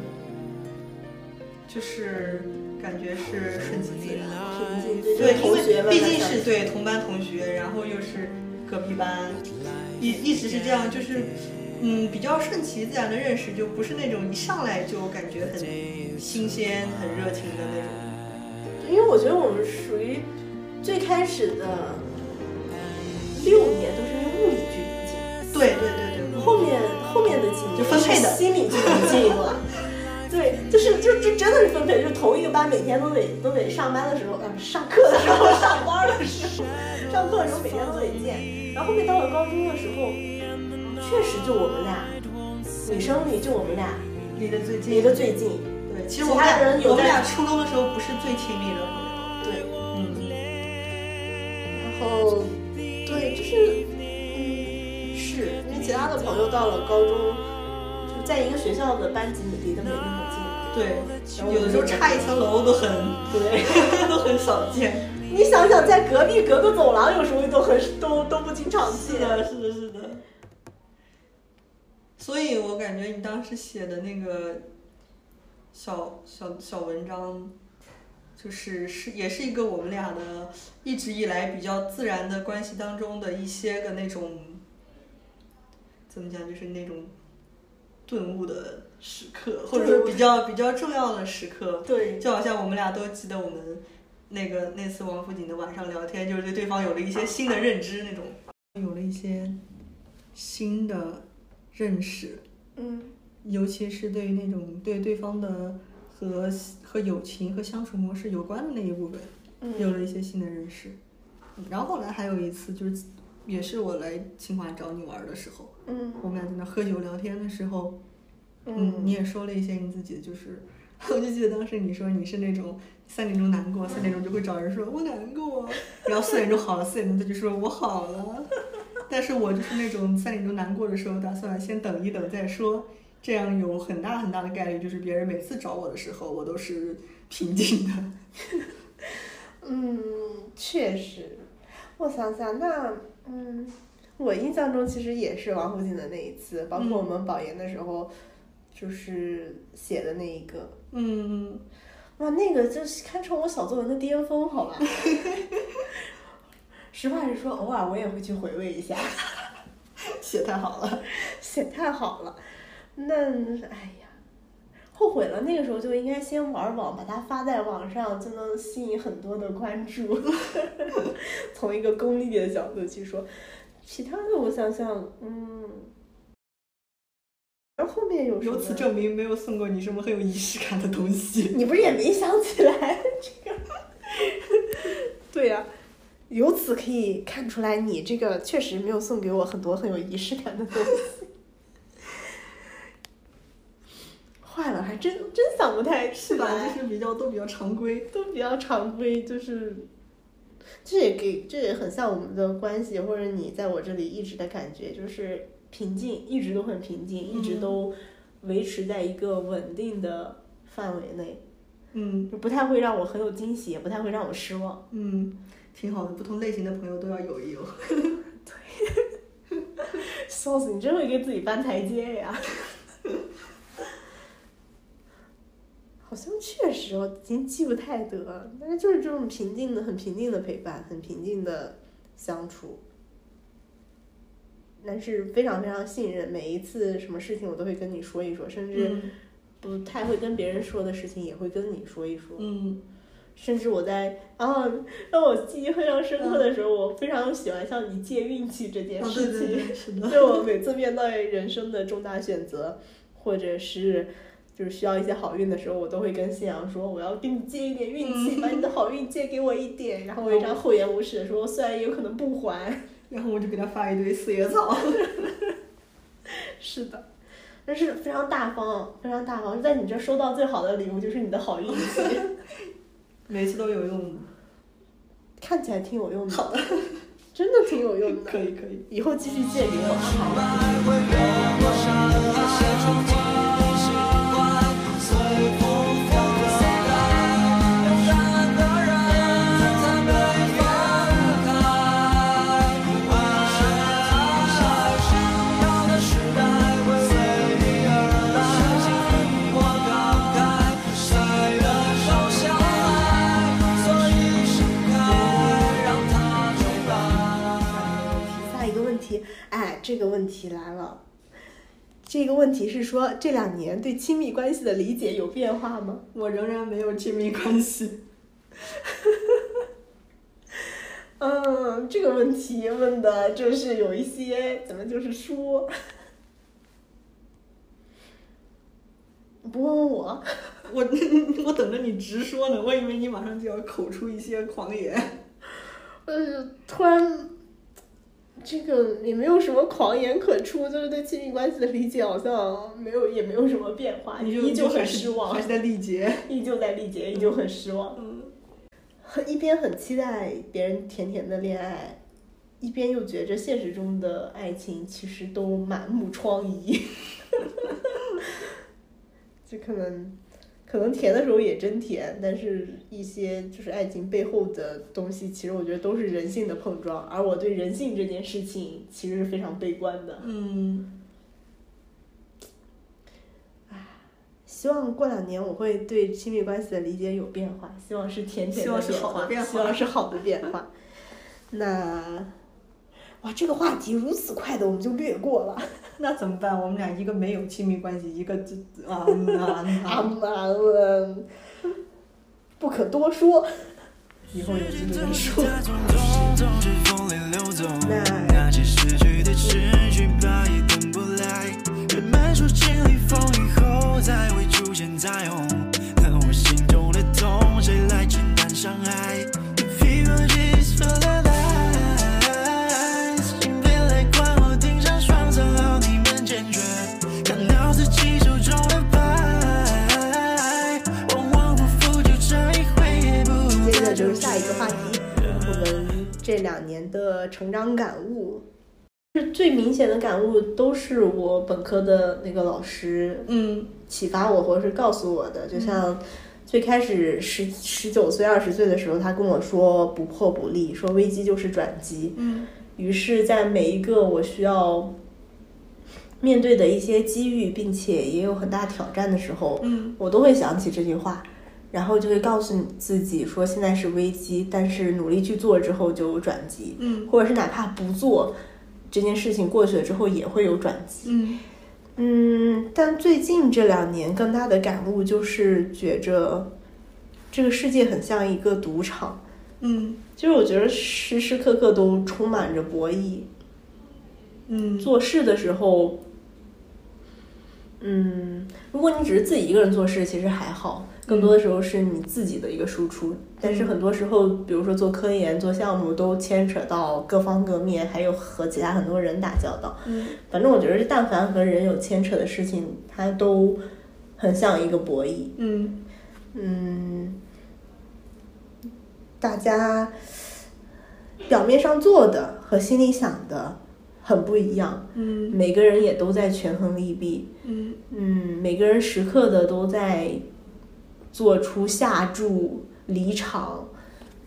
就是感觉是顺其自然。对对，因为毕竟是对同班同学，然后又是隔壁班，一一直是这样，就是嗯比较顺其自然的认识，就不是那种一上来就感觉很新鲜、很热情的那种。因为我觉得我们属于最开始的六年都是因为物理距离近，对对对就分配的心理距离近了。对，就是就就真的是分配，就同一个班，每天都得都得上班的时候，呃，上课的时候，上班的时候，上课的时候每天都得见。然后后面到了高中的时候，确实就我们俩，女生里就我们俩离得最近，离得最近。对，其实我们俩人有我们俩初中的时候不是最亲密的朋友。对，嗯，然后对，就是嗯，是因为其他的朋友到了高中，就在一个学校的班级里离得没那么近。对，有的时候差一层楼都很对，都很少见。你想想，在隔壁隔个走廊，有时候都很都都不经常见。是的，是的，是的。所以我感觉你当时写的那个小小小文章，就是是也是一个我们俩的一直以来比较自然的关系当中的一些个那种，怎么讲，就是那种顿悟的时刻，或者说比较比较重要的时刻。对，就好像我们俩都记得我们那个那次王府井的晚上聊天，就是对对方有了一些新的认知那种，有了一些新的认识，嗯尤其是对于那种对对方的和和友情和相处模式有关的那一部分，有嗯了一些新的认识。然后后来还有一次，就是也是我来清华找你玩的时候，嗯我们俩在那喝酒聊天的时候，嗯，嗯你也说了一些你自己，就是，我就记得当时你说你是那种三点钟难过，三点钟就会找人说我难过，然后四点钟好了，四点钟他就说我好了，但是我就是那种三点钟难过的时候，打算先等一等再说，这样有很大很大的概率就是别人每次找我的时候，我都是平静的。嗯，确实。我想想，那嗯，我印象中其实也是王府井的那一次，包括我们保研的时候，就是写的那一个。嗯，哇，那个就是堪称我小作文的巅峰，好吧？实话实说，偶尔我也会去回味一下，写太好了。写太好了。那哎呀，后悔了，那个时候就应该先玩网，把它发在网上，就能吸引很多的关注。从一个功利的角度去说，其他的我想想，嗯，然后后面有？由此证明没有送过你什么很有仪式感的东西。你不是也没想起来 这个？对呀、由此可以看出来，你这个确实没有送给我很多很有仪式感的东西。坏了，还真真想不太起是吧？来，就是比较都比较常规。都比较常规，就是这也给这也很像我们的关系，或者你在我这里一直的感觉，就是平静，一直都很平静，一直嗯都维持在一个稳定的范围内。嗯就不太会让我很有惊喜，也不太会让我失望。嗯，挺好的，不同类型的朋友都要有一有。笑死，你真会给自己搬台阶呀！好像确实，我已经记不太得了，但是就是这种平静的、很平静的陪伴，很平静的相处。但是非常非常信任，每一次什么事情我都会跟你说一说，甚至嗯不太会跟别人说的事情也会跟你说一说。嗯甚至我在啊让我记忆非常深刻的时候，我非常喜欢向你借运气这件哦，事情。对对对，是的。就我每次面对人生的重大选择，或者是就是需要一些好运的时候，我都会跟信阳说，我要跟你借一点运气，把你的好运借给我一点。然后我一张厚颜无耻的说，虽然有可能不还，然后我就给他发一堆四叶草。是的。但是非常大方，非常大方。在你这收到最好的礼物就是你的好运气，每次都有用的。看起来挺有用的。好的，真的挺有用的。可以可以。以后继续借给我。下这个问题来了。这个问题是说，这两年对亲密关系的理解有变化吗？我仍然没有亲密关系。嗯，这个问题问的就是有一些怎么就是说，不问我，我 我等着你直说呢，我以为你马上就要口出一些狂言。呃，突然，这个也没有什么狂言可出，就是对亲密关系的理解好像没有，也没有什么变化，你就依旧很失望还，是在历劫。依旧在历劫，依旧很失望。嗯，一边很期待别人甜甜的恋爱，一边又觉着现实中的爱情其实都满目疮痍。这可能，可能甜的时候也真甜，但是一些就是爱情背后的东西，其实我觉得都是人性的碰撞。而我对人性这件事情其实是非常悲观的。嗯，希望过两年我会对亲密关系的理解有变化，希望是甜甜的变化希望是好的变化。那，哇，这个话题如此快的我们就略过了。那怎么办？我们俩一个没有亲密关系，一个就啊 嗯啊嗯啊啊，不可多说，以后有机会再说。那就是下一个话题，我们这两年的成长感悟。是最明显的感悟都是我本科的那个老师嗯启发我，或者是告诉我的。就像最开始十十九岁、二十岁的时候，他跟我说不破不立，说危机就是转机。嗯于是，在每一个我需要面对的一些机遇，并且也有很大挑战的时候，嗯我都会想起这句话，然后就会告诉你自己说现在是危机，但是努力去做之后就有转机，嗯或者是哪怕不做这件事情过去了之后也会有转机。嗯嗯，但最近这两年更大的感悟就是觉着这个世界很像一个赌场，嗯就是我觉得时时刻刻都充满着博弈。嗯做事的时候，嗯，如果你只是自己一个人做事，其实还好，更多的时候是你自己的一个输出。但是很多时候，比如说做科研、做项目，都牵扯到各方各面，还有和其他很多人打交道。嗯反正我觉得，但凡和人有牵扯的事情，它都很像一个博弈。嗯嗯，大家表面上做的和心里想的很不一样，嗯每个人也都在权衡利弊，嗯嗯，每个人时刻的都在做出下注、离场、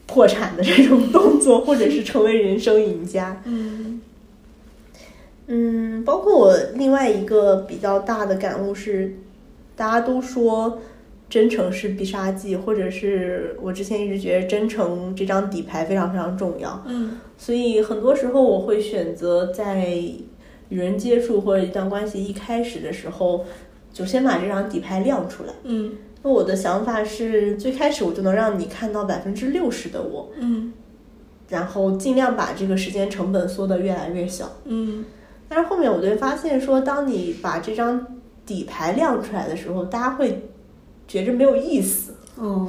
破产的这种动作，或者是成为人生赢家。嗯嗯，包括我另外一个比较大的感悟是，大家都说真诚是必杀技，或者是我之前一直觉得真诚这张底牌非常非常重要，嗯所以很多时候我会选择在与人接触或者一段关系一开始的时候，就先把这张底牌亮出来。嗯那我的想法是，最开始我就能让你看到百分之六十的我，嗯然后尽量把这个时间成本缩得越来越小。嗯但是后面我就会发现说，当你把这张底牌亮出来的时候，大家会觉着没有意思。哦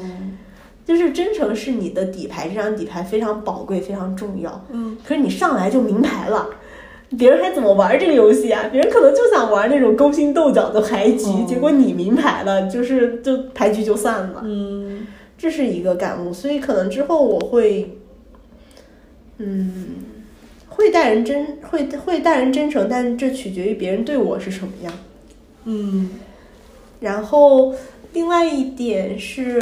就是真诚是你的底牌，这张底牌非常宝贵，非常重要。嗯可是你上来就明牌了，别人还怎么玩这个游戏啊？别人可能就想玩那种勾心斗角的牌局，哦结果你明牌了，就是就牌局就散了。嗯这是一个感悟，所以可能之后我会，嗯，会待人真会会待人真诚，但这取决于别人对我是什么样。嗯然后另外一点是，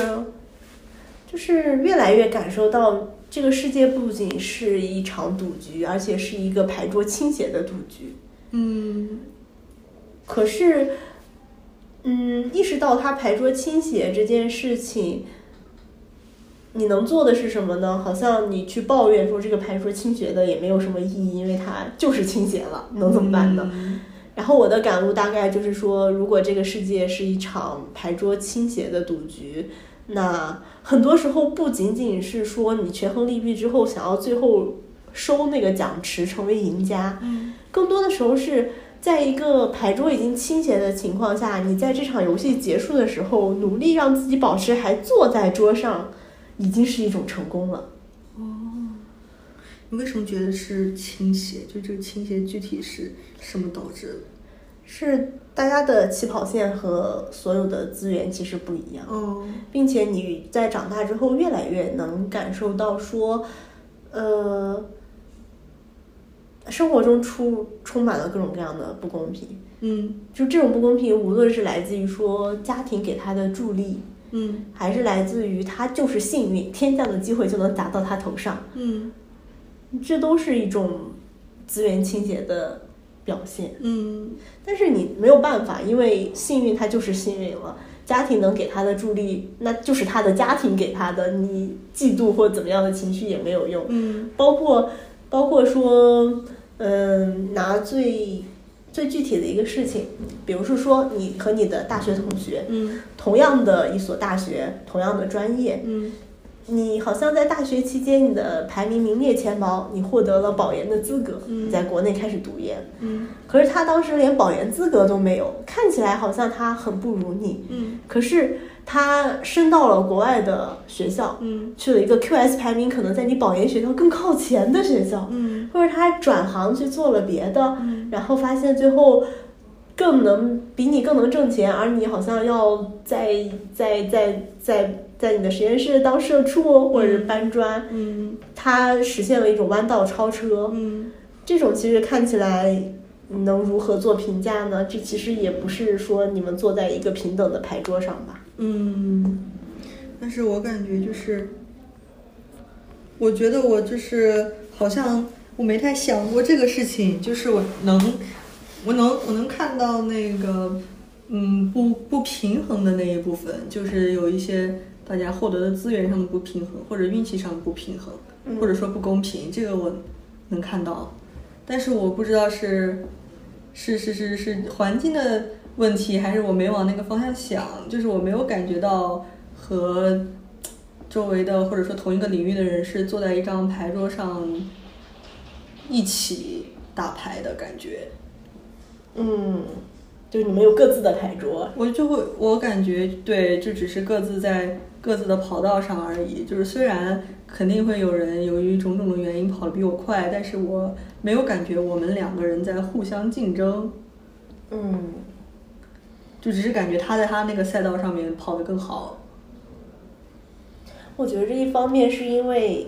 就是越来越感受到这个世界不仅是一场赌局，而且是一个牌桌倾斜的赌局。嗯可是，嗯，意识到他牌桌倾斜这件事情，你能做的是什么呢？好像你去抱怨说这个牌桌倾斜的也没有什么意义，因为它就是倾斜了，能怎么办呢？然后我的感悟大概就是说，如果这个世界是一场牌桌倾斜的赌局，那很多时候不仅仅是说你权衡利弊之后想要最后收那个奖池成为赢家，嗯更多的时候是在一个牌桌已经倾斜的情况下，你在这场游戏结束的时候，努力让自己保持还坐在桌上，已经是一种成功了。哦你为什么觉得是倾斜？就这个倾斜具体是什么导致的？是大家的起跑线和所有的资源其实不一样。嗯并且你在长大之后越来越能感受到说，呃，生活中出充满了各种各样的不公平。嗯就这种不公平，无论是来自于说家庭给他的助力，嗯还是来自于他就是幸运，天降的机会就能砸到他头上，嗯这都是一种资源倾斜的表现。嗯但是你没有办法，因为幸运他就是幸运了，家庭能给他的助力，那就是他的家庭给他的，你嫉妒或怎么样的情绪也没有用。嗯包括包括说，嗯，拿最最具体的一个事情，比如是说你和你的大学同学，嗯同样的一所大学，同样的专业，嗯你好像在大学期间你的排名名列前茅，你获得了保研的资格，嗯。你在国内开始读研。嗯。可是他当时连保研资格都没有，看起来好像他很不如你。嗯。可是他升到了国外的学校，嗯。去了一个 QS 排名可能在你保研学校更靠前的学校，嗯。或者他转行去做了别的，嗯。然后发现最后更能比你更能挣钱，而你好像要在在在在在你的实验室当社畜或者是搬砖，嗯他实现了一种弯道超车。嗯这种其实看起来能如何做评价呢？这其实也不是说你们坐在一个平等的牌桌上吧。嗯，但是我感觉就是，我觉得我就是好像我没太想过这个事情，就是我能，我能我能看到那个，嗯，不不平衡的那一部分，就是有一些大家获得的资源上的不平衡，或者运气上的不平衡，或者说不公平，这个我能看到，但是我不知道是是是是是环境的问题，还是我没往那个方向想？就是我没有感觉到和周围的或者说同一个领域的人是坐在一张牌桌上一起打牌的感觉。嗯，就是你们有各自的牌桌，我就会，我感觉对，就只是各自在各自的跑道上而已。就是虽然肯定会有人由于种种的原因跑得比我快，但是我没有感觉我们两个人在互相竞争，嗯，就只是感觉他在他那个赛道上面跑得更好。我觉得这一方面是因为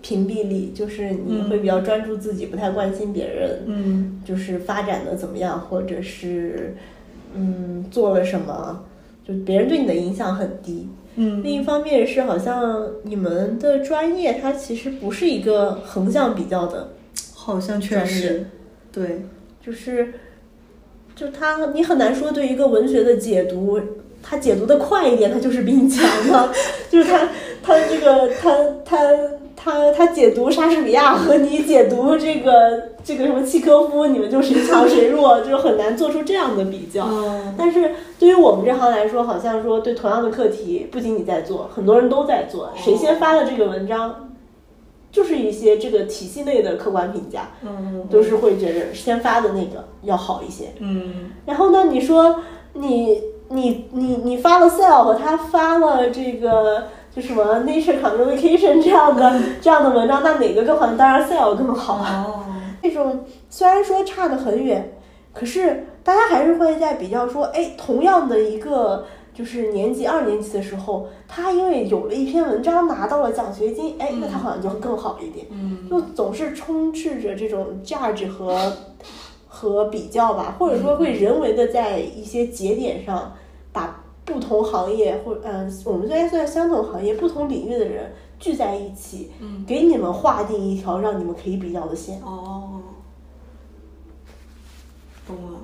屏蔽力，就是你会比较专注自己，不太关心别人，嗯就是发展的怎么样，或者是嗯做了什么，就别人对你的影响很低。嗯。另一方面是好像你们的专业它其实不是一个横向比较的，好像确实，对，就是就他你很难说对一个文学的解读，他解读的快一点，他就是比你强吗，就是他他这个他他他他解读莎士比亚和你解读这个这个什么契科夫，你们就谁强谁弱，就是很难做出这样的比较。嗯但是对于我们这行来说，好像说对同样的课题，不仅你在做，很多人都在做。谁先发了这个文章，就是一些这个体系内的客观评价，嗯都是会觉得先发的那个要好一些。嗯然后呢，你说你你你你发了 Cell 和他发了这个就什么 Nature Communication 这样的 这样的文章，那哪个更好？当然 Cell 更好啊。哦，这种虽然说差得很远，可是大家还是会在比较说，哎，同样的一个就是年级二年级的时候，他因为有了一篇文章拿到了奖学金，哎，那他好像就更好一点。嗯就总是充斥着这种价值和和比较吧，或者说会人为的在一些节点上把不同行业或嗯、我们虽然算相同行业、不同领域的人聚在一起，嗯给你们划定一条让你们可以比较的线。哦，懂了。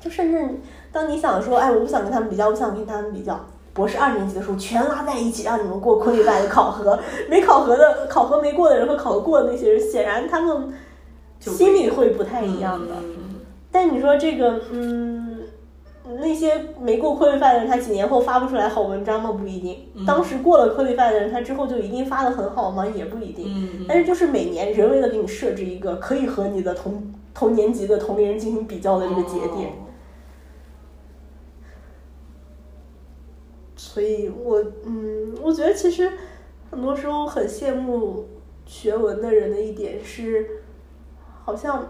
就甚至当你想说，哎，我不想跟他们比较，我不想跟他们比较。博士二年级的时候，全拉在一起，让你们过昆里拜的考核。没考核的，考核没过的人和考核过的那些人，显然他们心里会不太一样的。嗯但你说这个，嗯，那些没过 qualify 的人，他几年后发不出来好文章吗？不一定。嗯当时过了 qualify 的人，他之后就一定发的很好吗？也不一定。嗯但是就是每年人为的给你设置一个可以和你的同同年级的同龄人进行比较的这个节点。哦所以我嗯，我觉得其实很多时候很羡慕学文的人的一点是，好像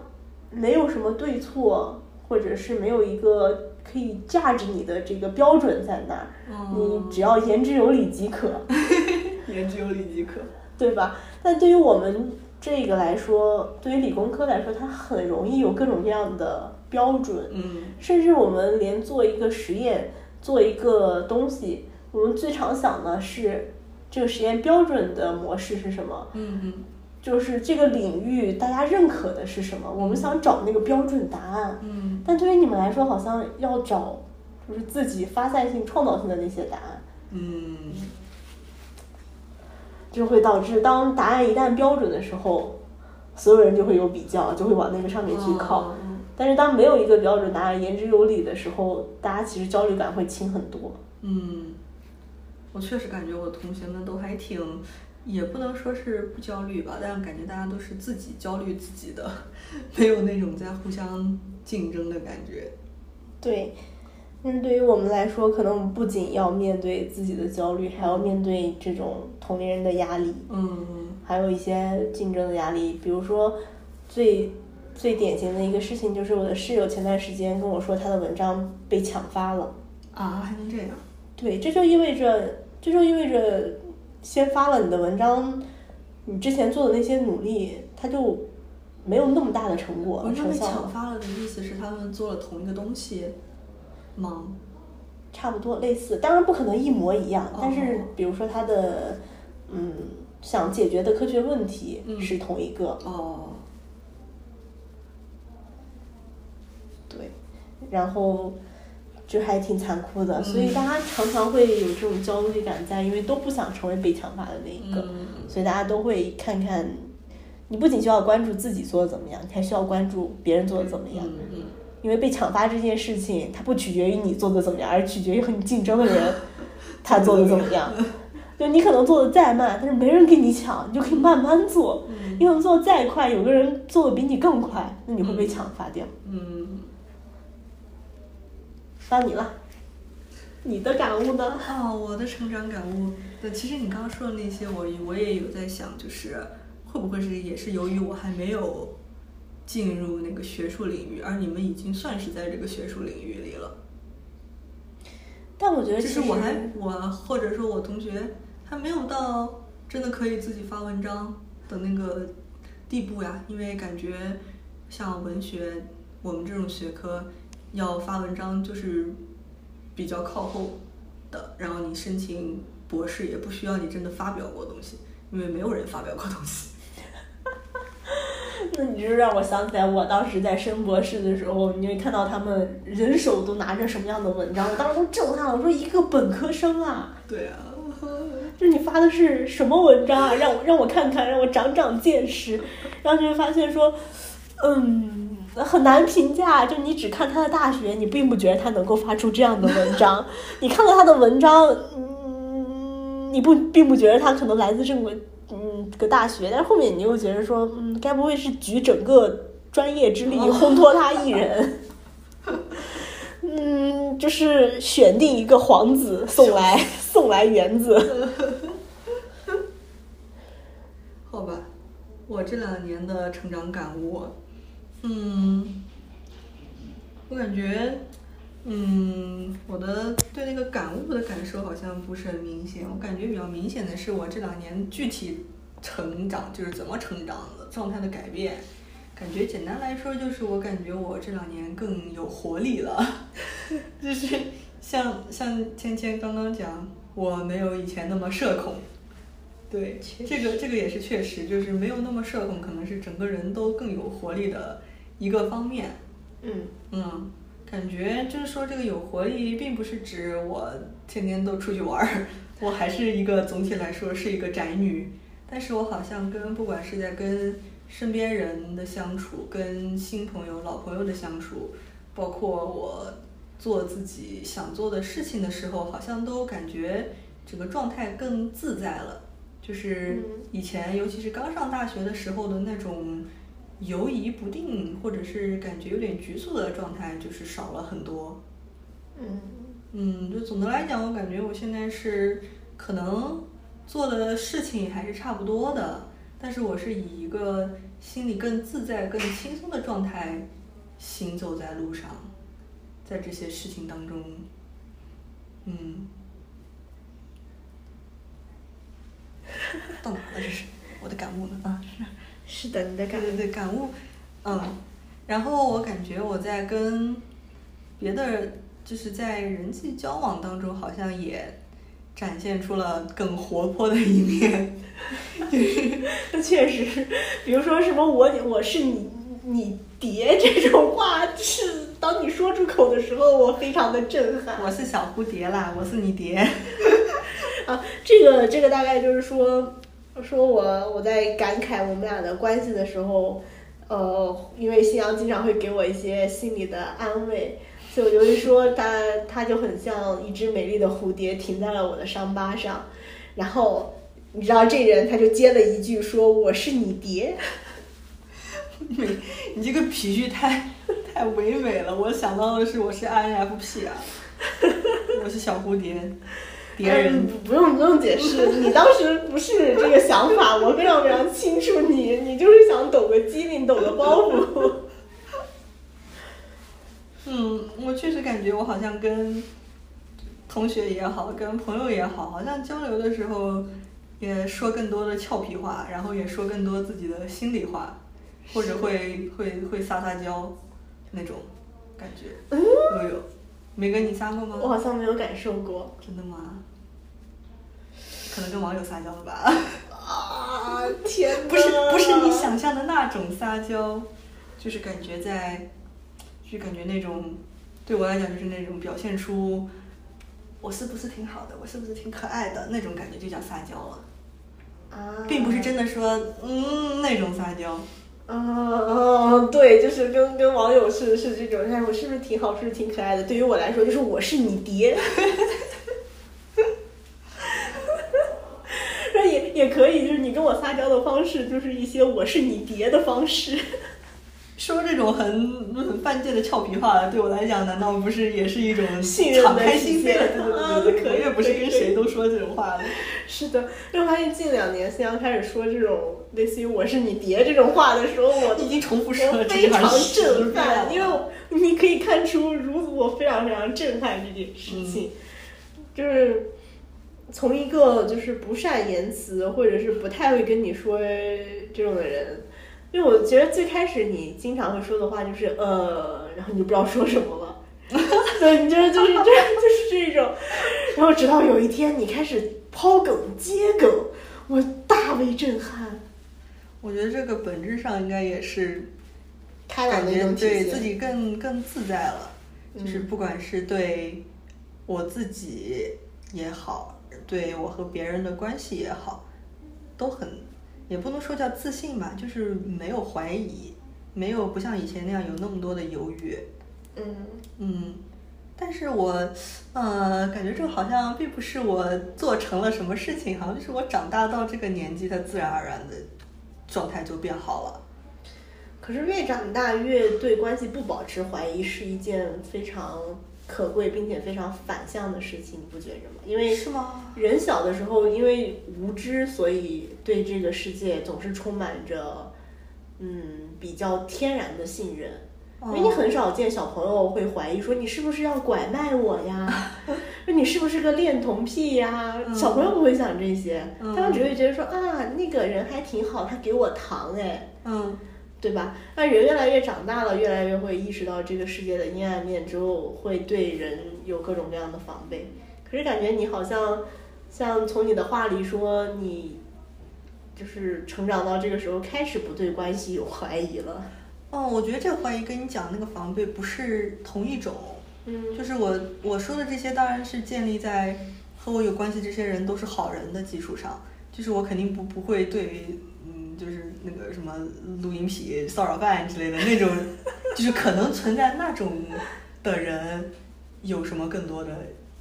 没有什么对错，或者是没有一个可以价值你的这个标准在那儿，你哦只要言之有理即可，言之有理即可。对吧？但对于我们这个来说，对于理工科来说，它很容易有各种各样的标准，嗯甚至我们连做一个实验、做一个东西，我们最常想的是这个实验标准的模式是什么？嗯嗯就是这个领域大家认可的是什么？我们想找那个标准答案。嗯但对于你们来说，好像要找就是自己发散性、创造性的那些答案，嗯就会导致当答案一旦标准的时候，所有人就会有比较，就会往那个上面去靠。哦但是当没有一个标准答案、言之有理的时候，大家其实焦虑感会轻很多。嗯，我确实感觉我的同学们都还挺，也不能说是不焦虑吧，但是感觉大家都是自己焦虑自己的，没有那种在互相竞争的感觉。对，但是对于我们来说，可能我们不仅要面对自己的焦虑，还要面对这种同龄人的压力，嗯还有一些竞争的压力。比如说，最最典型的一个事情就是我的室友前段时间跟我说，他的文章被抢发了。啊，还能这样？对，这就意味着，这就意味着，先发了你的文章，你之前做的那些努力，他就没有那么大的成果文章被抢发了的意思是他们做了同一个东西吗？差不多类似，当然不可能一模一样，但是哦比如说他的，嗯，想解决的科学问题嗯。是同一个，哦，对，然后就还挺残酷的，所嗯以大家常常会有这种焦虑感在，因为都不想成为被抢发的那一个，嗯所以大家都会看看你不仅需要关注自己做的怎么样，你还需要关注别人做的怎么样。因为被抢发这件事情，它不取决于你做的怎么样，而取决于和你竞争的人 他做的怎么样。就你可能做的再慢，但是没人跟你抢，你就可以慢慢做。你可能做的再快，有个人做的比你更快，那你会被抢发掉。嗯，到你了，你的感悟呢？啊，我的成长感悟，对，其实你刚刚说的那些，我我也有在想，就是会不会是也是由于我还没有进入那个学术领域，而你们已经算是在这个学术领域里了。但我觉得就其实是我还我或者说我同学还没有到真的可以自己发文章的那个地步呀，因为感觉像文学我们这种学科要发文章就是比较靠后的，然后你申请博士也不需要你真的发表过东西，因为没有人发表过东西。那你就让我想起来，我当时在升博士的时候，你会看到他们人手都拿着什么样的文章，我当时都震撼了。我说一个本科生啊，对啊，就是你发的是什么文章啊？让我让我看看，让我长长见识。然后就会发现说，嗯，很难评价。就你只看他的大学，你并不觉得他能够发出这样的文章。你看到他的文章，嗯，你不并不觉得他可能来自这么嗯个大学，但是后面你又觉得说，嗯，该不会是举整个专业之力烘托他一人？嗯，就是选定一个皇子送来送来园子。好吧，我这两年的成长感悟，嗯，我感觉，嗯，我的对那个感悟的感受好像不是很明显。我感觉比较明显的是我这两年具体成长，就是怎么成长的状态的改变。感觉简单来说，就是我感觉我这两年更有活力了，就是像像芊芊刚刚讲，我没有以前那么社恐。对，这个这个也是确实，就是没有那么社恐，可能是整个人都更有活力的一个方面。嗯嗯，感觉就是说这个有活力，并不是指我天天都出去玩儿，我还是一个总体来说是一个宅女，但是我好像跟不管是在跟身边人的相处，跟新朋友、老朋友的相处，包括我做自己想做的事情的时候，好像都感觉整个状态更自在了。就是以前，尤其是刚上大学的时候的那种犹疑不定，或者是感觉有点局促的状态，就是少了很多。嗯嗯，就总的来讲，我感觉我现在是可能做的事情还是差不多的，但是我是以一个心里更自在、更轻松的状态行走在路上，在这些事情当中，嗯。到哪了？这是我的感悟呢啊！是的，你的感对对对，感悟，嗯，然后我感觉我在跟别的，就是在人际交往当中，好像也展现出了更活泼的一面。那确实，比如说什么我我是你你蝶这种话，是当你说出口的时候，我非常的震撼。我是小蝴蝶啦，我是你蝶。啊，这个这个大概就是说，说我我在感慨我们俩的关系的时候，呃，因为新阳经常会给我一些心理的安慰，所以我就会说他他就很像一只美丽的蝴蝶停在了我的伤疤上，然后你知道这人他就接了一句说我是你蝶，你你这个比喻太 太唯美了，我想到的是我是 INFP 啊，我是小蝴蝶。别人嗯不用不用解释，你当时不是这个想法，我非常非常清楚你，你就是想抖个机灵，抖个包袱。嗯，我确实感觉我好像跟同学也好，跟朋友也好，好像交流的时候也说更多的俏皮话，然后也说更多自己的心里话，或者会会会撒撒娇那种感觉都有。没跟你撒过吗？我好像没有感受过。真的吗？可能跟网友撒娇了吧？啊天哪！不是不是你想象的那种撒娇，就是感觉在，就感觉那种，对我来讲就是那种表现出，我是不是挺好的，我是不是挺可爱的那种感觉，就叫撒娇了。啊，并不是真的说嗯那种撒娇。啊，对，就是跟跟网友是是这种，哎，我是不是挺好，是不是挺可爱的？对于我来说，就是我是你爹。那也也可以，就是你跟我撒娇的方式，就是一些我是你爹的方式。说这种很很犯贱的俏皮话，对我来讲，难道不是也是一种信任的敞开心可以我也不是跟谁都说这种话的。是的，因为我发现近两年思阳开始说这种类似于“我是你爹”这种话的时候，我已经重复说了非常震撼，因为你可以看出，如我非常非常震撼这件事情，就是从一个就是不善言辞或者是不太会跟你说这种的人，因为我觉得最开始你经常会说的话就是呃，然后你就不知道说什么了。对，你就是就是这就是这种，然后直到有一天你开始抛梗接梗，我大为震撼，我觉得这个本质上应该也是开朗的一感觉种。对自己更更自在了，就是嗯不管是对我自己也好，对我和别人的关系也好，都很也不能说叫自信吧，就是没有怀疑，没有不像以前那样有那么多的犹豫。嗯嗯，但是我，呃，感觉这好像并不是我做成了什么事情，好像就是我长大到这个年纪，它自然而然的状态就变好了。可是越长大越对关系不保持怀疑是一件非常可贵并且非常反向的事情，你不觉着吗？因为是吗？人小的时候因为无知，所以对这个世界总是充满着嗯比较天然的信任。因为你很少见小朋友会怀疑说你是不是要拐卖我呀，说你是不是个恋童癖呀？嗯小朋友不会想这些，嗯他们只会觉得说啊那个人还挺好，他给我糖哎，嗯对吧？那人越来越长大了，越来越会意识到这个世界的阴暗面之后，会对人有各种各样的防备。可是感觉你好像，像从你的话里说，你就是成长到这个时候，开始不对关系有怀疑了。哦，我觉得这个怀疑跟你讲那个防备不是同一种。嗯就是我我说的这些，当然是建立在和我有关系这些人都是好人的基础上。就是我肯定不不会对，嗯，就是那个什么录音癖、骚扰犯之类的那种，就是可能存在那种的人有什么更多的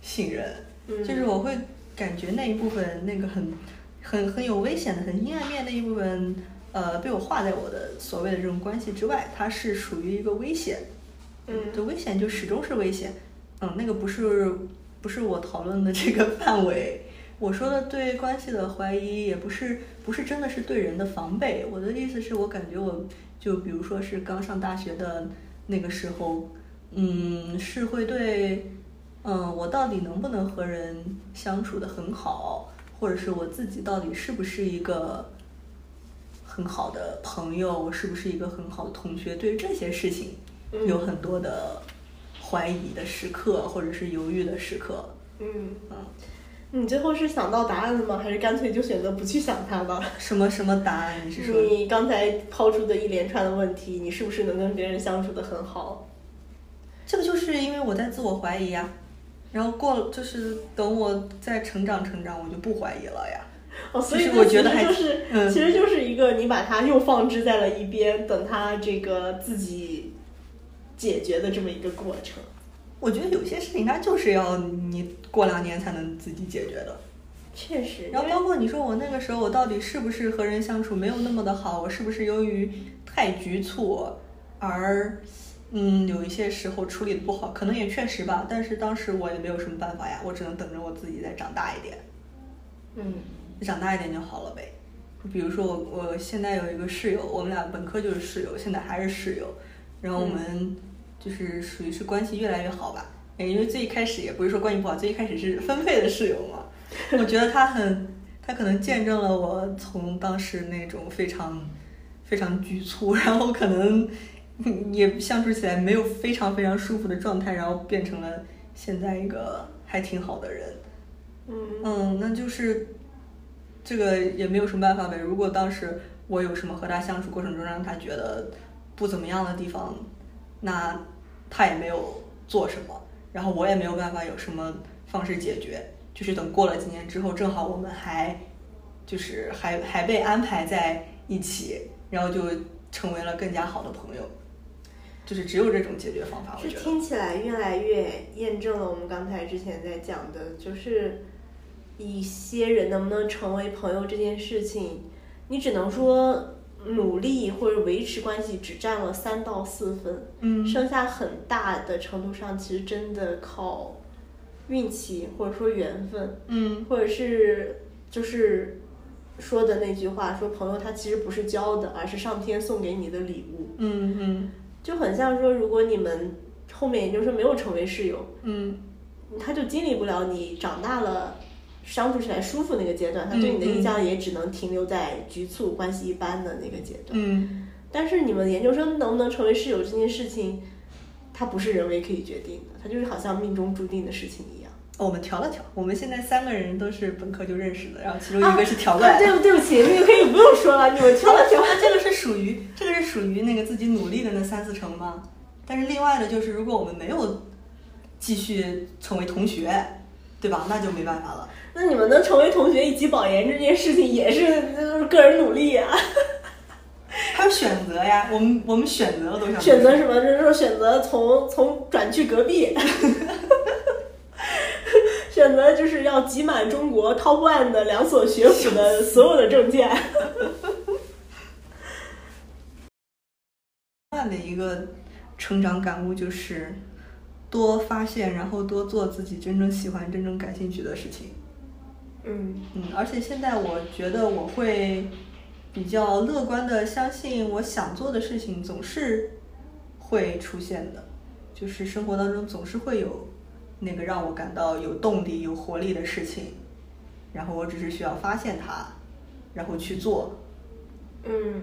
信任。嗯，就是我会感觉那一部分那个很很很有危险的、很阴暗面那一部分，呃，被我划在我的所谓的这种关系之外，它是属于一个危险。嗯这危险就始终是危险。嗯，那个不是不是我讨论的这个范围。我说的对关系的怀疑，也不是不是真的是对人的防备。我的意思是我感觉我就比如说是刚上大学的那个时候，嗯，是会对，嗯，我到底能不能和人相处的很好，或者是我自己到底是不是一个很好的朋友，我是不是一个很好的同学，对这些事情嗯有很多的怀疑的时刻，或者是犹豫的时刻。嗯，嗯，你最后是想到答案了吗？还是干脆就选择不去想它了？什么什么答案？你是说？你刚才抛出的一连串的问题，你是不是能跟别人相处的很好？这个就是因为我在自我怀疑呀，然后过了就是等我再成长成长，我就不怀疑了呀。哦，所以我觉得还就是，嗯其实就是一个你把它又放置在了一边，等它这个自己解决的这么一个过程。我觉得有些事情它就是要你过两年才能自己解决的。确实，然后包括你说我那个时候我到底是不是和人相处没有那么的好，我是不是由于太局促而嗯有一些时候处理的不好，可能也确实吧，但是当时我也没有什么办法呀，我只能等着我自己再长大一点，嗯长大一点就好了呗。比如说我我现在有一个室友，我们俩本科就是室友，现在还是室友，然后我们就是属于是关系越来越好吧。诶因为最一开始也不是说关系不好，最一开始是分配的室友嘛。我觉得他很，他可能见证了我从当时那种非常非常局促，然后可能嗯也相处起来没有非常非常舒服的状态，然后变成了现在一个还挺好的人。嗯嗯，那就是这个也没有什么办法呗。如果当时我有什么和他相处过程中让他觉得不怎么样的地方，那他也没有做什么，然后我也没有办法有什么方式解决。就是等过了几年之后，正好我们还就是还还被安排在一起，然后就成为了更加好的朋友。就是只有这种解决方法，我这觉得。听起来越来越验证了我们刚才之前在讲的，就是一些人能不能成为朋友这件事情，你只能说努力或者维持关系只占了三到四分，嗯。剩下很大的程度上其实真的靠运气或者说缘分，嗯。或者是就是说的那句话，说朋友他其实不是交的，而是上天送给你的礼物，嗯嗯。就很像说，如果你们后面研究生没有成为室友，嗯。他就经历不了你长大了相处起来舒服那个阶段，他对你的印象也只能停留在局促关系一般的那个阶段。嗯但是你们研究生能不能成为室友这件事情，它不是人为可以决定的，它就是好像命中注定的事情一样。哦我们调了调，我们现在三个人都是本科就认识的，然后其中一个是调过来。对对不起，那个可以不用说了，你们调了挑。那这个是属于这个是属于那个自己努力的那三四成吗？但是另外的就是，如果我们没有继续成为同学，对吧？那就没办法了。那你们能成为同学一起保研这件事情，也是呃个人努力呀、还有选择呀，我们我们选择了多少？选择什么？就是说选择从从转去隔壁，选择就是要集满中国 top one 的两所学府的所有的证件。另外的一个成长感悟就是多发现，然后多做自己真正喜欢、真正感兴趣的事情。嗯嗯，而且现在我觉得我会比较乐观的相信，我想做的事情总是会出现的，就是生活当中总是会有那个让我感到有动力、有活力的事情，然后我只是需要发现它，然后去做。嗯，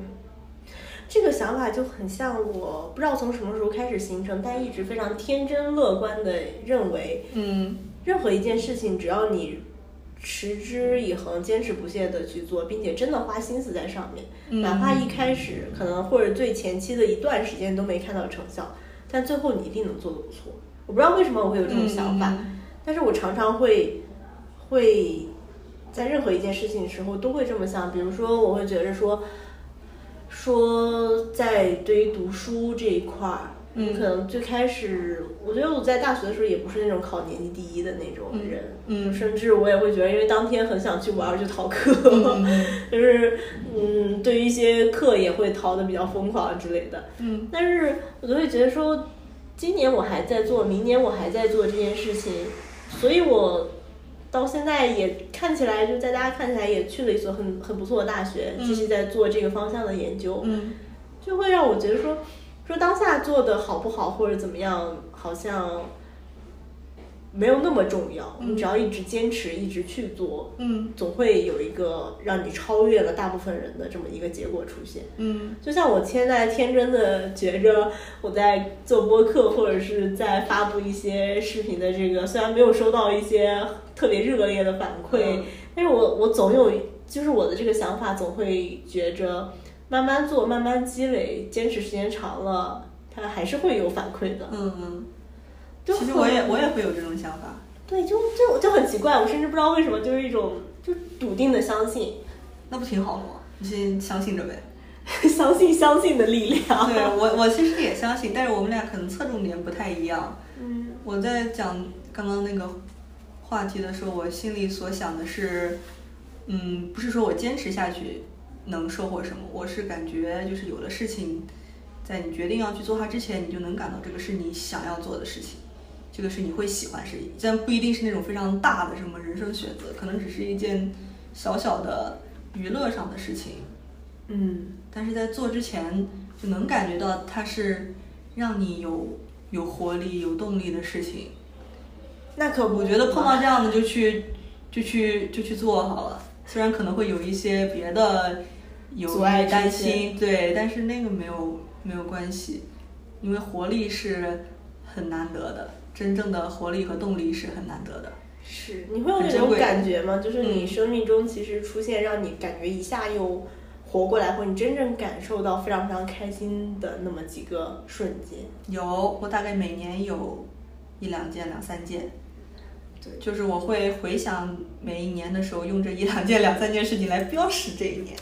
这个想法就很像我不知道从什么时候开始形成，但一直非常天真乐观的认为，嗯任何一件事情，只要你持之以恒、坚持不懈的去做，并且真的花心思在上面，嗯哪怕一开始可能或者最前期的一段时间都没看到成效，但最后你一定能做得不错。我不知道为什么我会有这种想法，嗯但是我常常会会在任何一件事情的时候都会这么想。比如说，我会觉得说说在对于读书这一块儿。嗯可能最开始，我觉得我在大学的时候也不是那种考年级第一的那种人，嗯甚至我也会觉得，因为当天很想去玩儿，就逃课，嗯 就是嗯，对于一些课也会逃的比较疯狂之类的。嗯但是我就会觉得说，今年我还在做，明年我还在做这件事情，所以我到现在也看起来，就在大家看起来也去了一所很很不错的大学，嗯继续在做这个方向的研究，嗯。就会让我觉得说，说当下做的好不好或者怎么样，好像没有那么重要，嗯你只要一直坚持，一直去做，嗯总会有一个让你超越了大部分人的这么一个结果出现。嗯就像我现在天真的觉着我在做播客或者是在发布一些视频的这个，虽然没有收到一些特别热烈的反馈，嗯但是我我总有就是我的这个想法总会觉着慢慢做，慢慢积累，坚持时间长了，它还是会有反馈的。嗯嗯。就其实我也我也会有这种想法。对，就就就很奇怪，我甚至不知道为什么，就是一种就笃定的相信，那不挺好的吗？你先相信着呗。相信相信的力量。对我，我其实也相信，但是我们俩可能侧重点不太一样。嗯我在讲刚刚那个话题的时候，我心里所想的是，嗯，不是说我坚持下去能收获什么，我是感觉就是有的事情，在你决定要去做它之前，你就能感到这个是你想要做的事情，这个是你会喜欢的事情，但不一定是那种非常大的什么人生选择，可能只是一件小小的娱乐上的事情。嗯但是在做之前就能感觉到它是让你有有活力、有动力的事情。那可不，我觉得碰到这样的就去就去就去做好了，虽然可能会有一些别的有阻碍担心，对，但是那个没有没有关系，因为活力是很难得的，真正的活力和动力是很难得的。是你会有那种感觉吗？就是你嗯生命中其实出现让你感觉一下又活过来，或你真正感受到非常非常开心的那么几个瞬间。有，我大概每年有一两件、两三件。对，就是我会回想每一年的时候，用这一两件、两三件事情来标识这一年。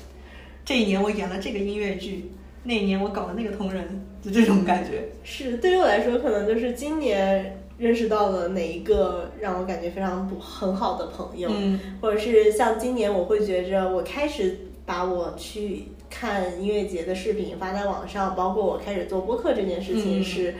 这一年我演了这个音乐剧，那一年我搞了那个同人，就这种感觉。是对于我来说，可能就是今年认识到了哪一个让我感觉非常不很好的朋友，嗯。或者是像今年我会觉着我开始把我去看音乐节的视频发在网上，包括我开始做播客这件事情嗯。是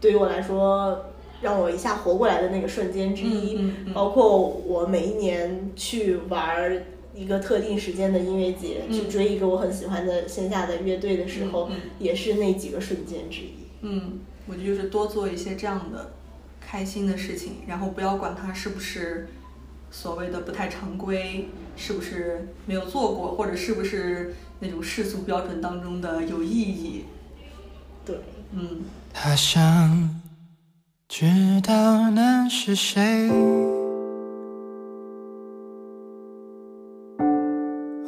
对于我来说让我一下活过来的那个瞬间之一。包括我每一年去玩儿一个特定时间的音乐节，嗯去追一个我很喜欢的线下的乐队的时候，嗯嗯。也是那几个瞬间之一。嗯，我觉得就是多做一些这样的开心的事情，然后不要管它是不是所谓的不太常规，是不是没有做过，或者是不是那种世俗标准当中的有意义。对，嗯他想知道那是谁，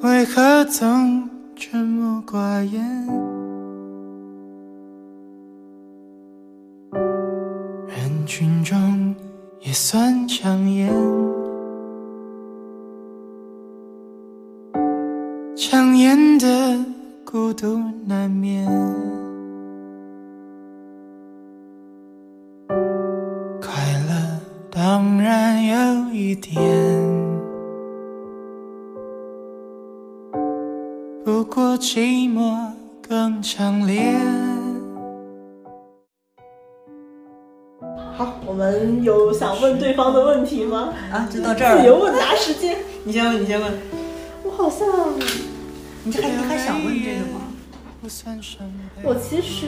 为何总沉默寡言？群中也算抢眼，抢眼的孤独难免。快乐当然有一点，不过寂寞更强烈。们有想问对方的问题吗？啊，就到这儿了。自由问答时间。你先问，你先问。我好像，你这还你还想问这个吗？我其实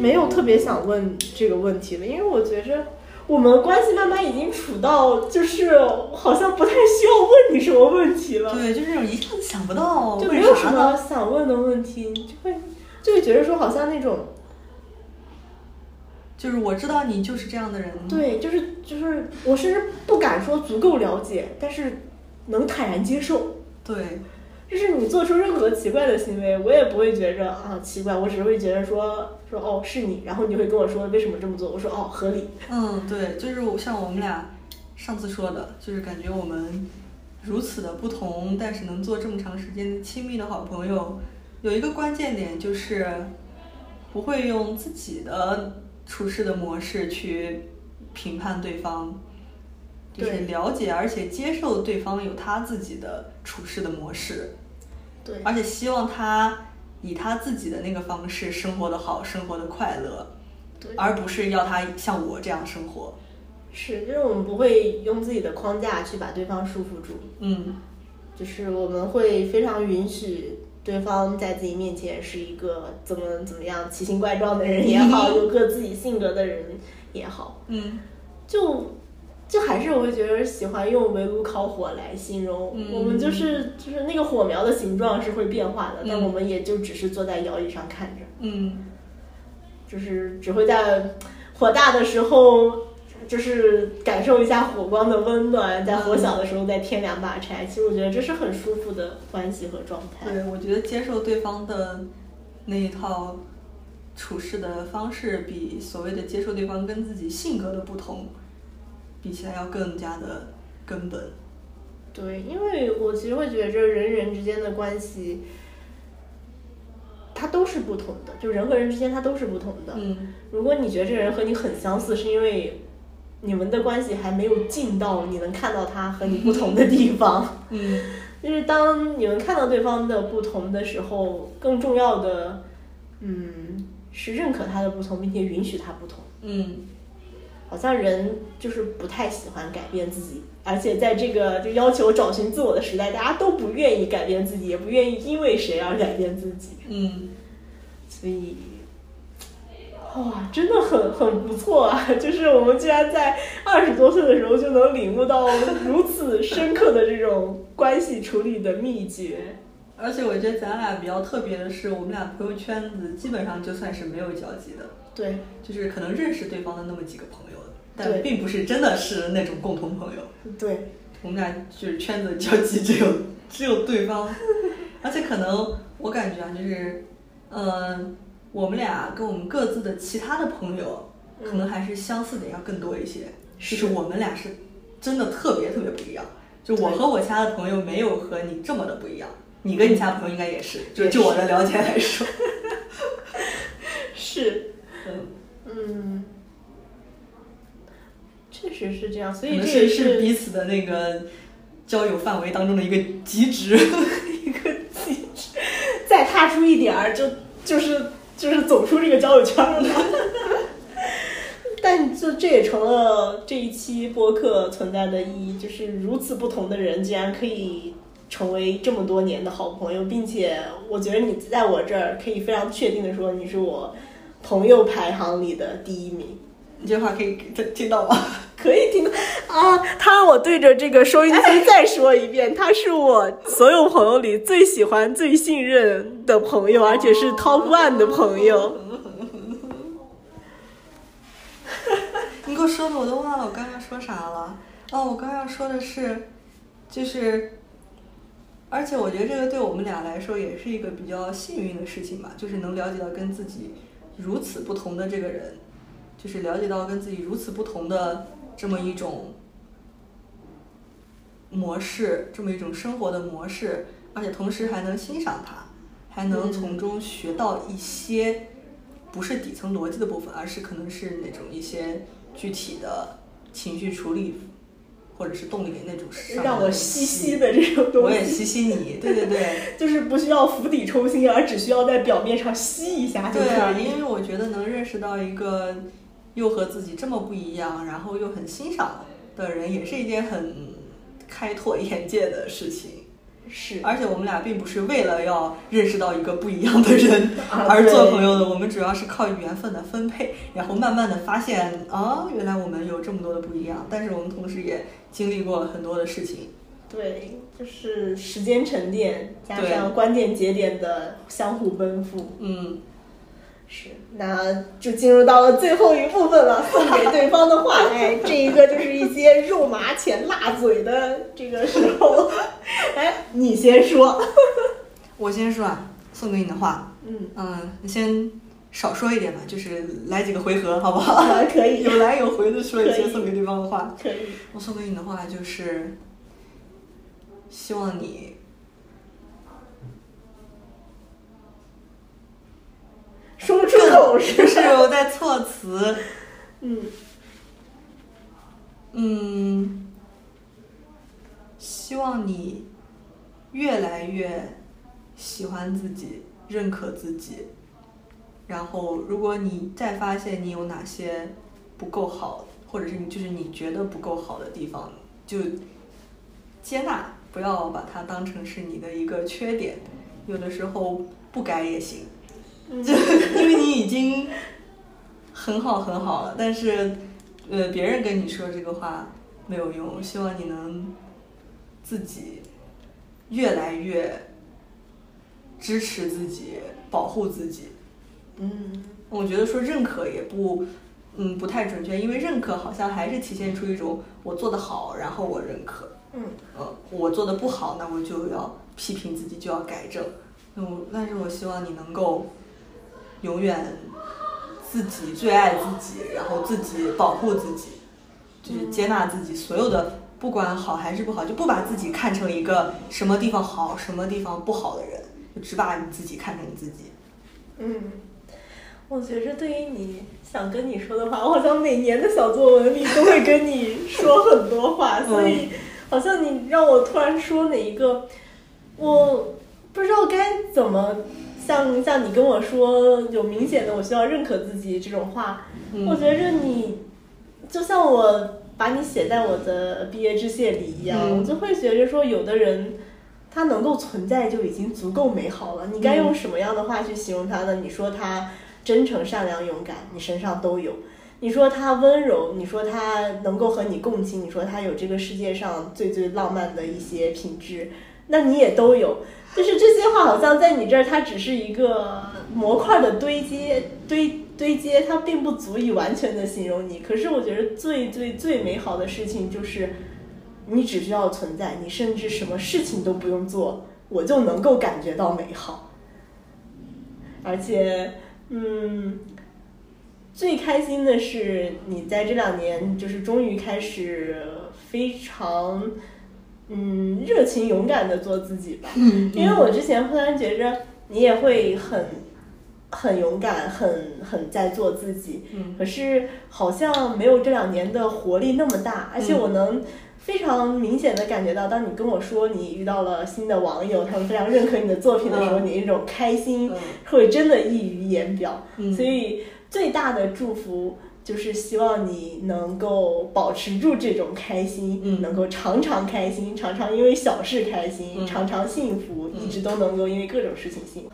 没有特别想问这个问题了，因为我觉着我们关系慢慢已经处到，就是好像不太需要问你什么问题了。对，就是那种一下子想不到就没有什么？想问的问题，你就会就会觉得说好像那种就是我知道你就是这样的人。对，就是就是我甚至不敢说足够了解，但是能坦然接受。对，就是你做出任何奇怪的行为，我也不会觉着啊奇怪，我只是会觉得说说哦是你，然后你会跟我说为什么这么做，我说哦合理。嗯，对，就是像我们俩上次说的，就是感觉我们如此的不同，但是能做这么长时间亲密的好朋友，有一个关键点就是不会用自己的处事的模式去评判对方，就是了解而且接受对方有他自己的处事的模式，对。而且希望他以他自己的那个方式生活的好，生活的快乐，对，而不是要他像我这样生活。是，就是我们不会用自己的框架去把对方束缚住，嗯。就是我们会非常允许对方在自己面前是一个怎么怎么样奇形怪状的人也好，有个自己性格的人也好，嗯。就就还是我会觉得喜欢用围炉烤火来形容，嗯。我们就是就是那个火苗的形状是会变化的，但嗯。我们也就只是坐在摇椅上看着，嗯。就是只会在火大的时候。就是感受一下火光的温暖，在火小的时候再添两把柴，其实我觉得这是很舒服的关系和状态。对，我觉得接受对方的那一套处事的方式，比所谓的接受对方跟自己性格的不同比起来要更加的根本。对，因为我其实会觉着人与人之间的关系，它都是不同的，就人和人之间它都是不同的。嗯如果你觉得这个人和你很相似，是因为你们的关系还没有近到你能看到他和你不同的地方。嗯 就是当你们看到对方的不同的时候，更重要的，嗯，是认可他的不同，并且允许他不同。嗯好像人就是不太喜欢改变自己，而且在这个就要求找寻自我的时代，大家都不愿意改变自己，也不愿意因为谁而改变自己，嗯所以，哇，真的很很不错啊！就是我们居然在二十多岁的时候就能领悟到如此深刻的这种关系处理的秘诀。而且我觉得咱俩比较特别的是，我们俩朋友圈子基本上就算是没有交集的，对，就是可能认识对方的那么几个朋友，但并不是真的是那种共同朋友。对，我们俩就是圈子交集只有只有对方，而且可能我感觉啊，就是，嗯、我们俩跟我们各自的其他的朋友，可能还是相似点要更多一些。就是我们俩是真的特别特别不一样。就我和我其他的朋友没有和你这么的不一样，你跟你其他朋友应该也是。就就我的了解来说，是，嗯，嗯，确实是这样，所以这也是是彼此的那个交友范围当中的一个极值。一个极值，再踏出一点儿，就就是就是走出这个交友圈了。但这这也成了这一期播客存在的意义，就是如此不同的人竟然可以成为这么多年的好朋友，并且我觉得你在我这儿可以非常确定的说，你是我朋友排行里的第一名。你这话可以听听到吗？可以听到啊！他让我对着这个收音机再说一遍，他是我所有朋友里最喜欢、最信任的朋友，而且是 top one 的朋友。你给我说的我都忘了我刚刚说啥了。哦，我刚刚说的是，就是，而且我觉得这个对我们俩来说也是一个比较幸运的事情吧，就是能了解到跟自己如此不同的这个人，就是了解到跟自己如此不同的这么一种模式，这么一种生活的模式，而且同时还能欣赏它，还能从中学到一些不是底层逻辑的部分，而是可能是那种一些具体的情绪处理或者是动力的那种让我吸吸。的这种东西，我也吸吸你，对对对，就是不需要釜底抽薪，而只需要在表面上吸一下就对啊，可以。因为我觉得能认识到一个又和自己这么不一样，然后又很欣赏的人，也是一件很开拓眼界的事情。是而且我们俩并不是为了要认识到一个不一样的人啊而做朋友的，我们主要是靠缘分的分配，然后慢慢的发现啊，原来我们有这么多的不一样，但是我们同时也经历过很多的事情。对，就是时间沉淀加上关键节点的相互奔赴。嗯，是，那就进入到了最后一部分了，送给对方的话，哎，这一个就是一些肉麻且辣嘴的这个时候，哎，你先说，我先说啊，送给你的话，嗯，嗯，你先少说一点吧，就是来几个回合，好不好？啊，可以，有来有回的说一些送给对方的话。可以，我送给你的话就是，希望你说不出口是不是？我在措辞，嗯，嗯，希望你越来越喜欢自己，认可自己。然后，如果你再发现你有哪些不够好，或者是你就是你觉得不够好的地方，就接纳，不要把它当成是你的一个缺点。有的时候不改也行，就因为你已经很好很好了，但是呃，别人跟你说这个话没有用。希望你能自己越来越支持自己，保护自己。嗯，我觉得说认可也不，嗯，不太准确，因为认可好像还是体现出一种我做的好，然后我认可。嗯，呃，我做的不好，那我就要批评自己，就要改正。那我，但是我希望你能够永远自己最爱自己，然后自己保护自己，就是接纳自己所有的，不管好还是不好，就不把自己看成一个什么地方好、什么地方不好的人，就只把你自己看成你自己。嗯，我觉着对于你想跟你说的话，我好像每年的小作文里都会跟你说很多话，所以好像你让我突然说哪一个，我不知道该怎么像像你跟我说有明显的我需要认可自己这种话，嗯我觉着你就像我把你写在我的毕业致谢里一样，嗯我就会觉着说有的人。他能够存在就已经足够美好了。你该用什么样的话去形容他呢？你说他真诚、善良、勇敢，你身上都有；你说他温柔，你说他能够和你共情，你说他有这个世界上最最浪漫的一些品质，那你也都有。就是这些话好像在你这儿，它只是一个模块的堆积、堆堆积，它并不足以完全的形容你。可是我觉得最最最美好的事情就是。你只需要存在，你甚至什么事情都不用做，我就能够感觉到美好。而且，嗯，最开心的是你在这两年就是终于开始非常嗯热情勇敢的做自己吧。嗯因为我之前忽然觉着你也会很很勇敢，很很在做自己，嗯可是好像没有这两年的活力那么大，而且嗯我能。非常明显的感觉到，当你跟我说你遇到了新的网友，他们非常认可你的作品的时候，嗯你那种开心嗯会真的溢于言表。嗯所以最大的祝福就是希望你能够保持住这种开心，嗯能够常常开心，常常因为小事开心，嗯常常幸福，嗯一直都能够因为各种事情幸福。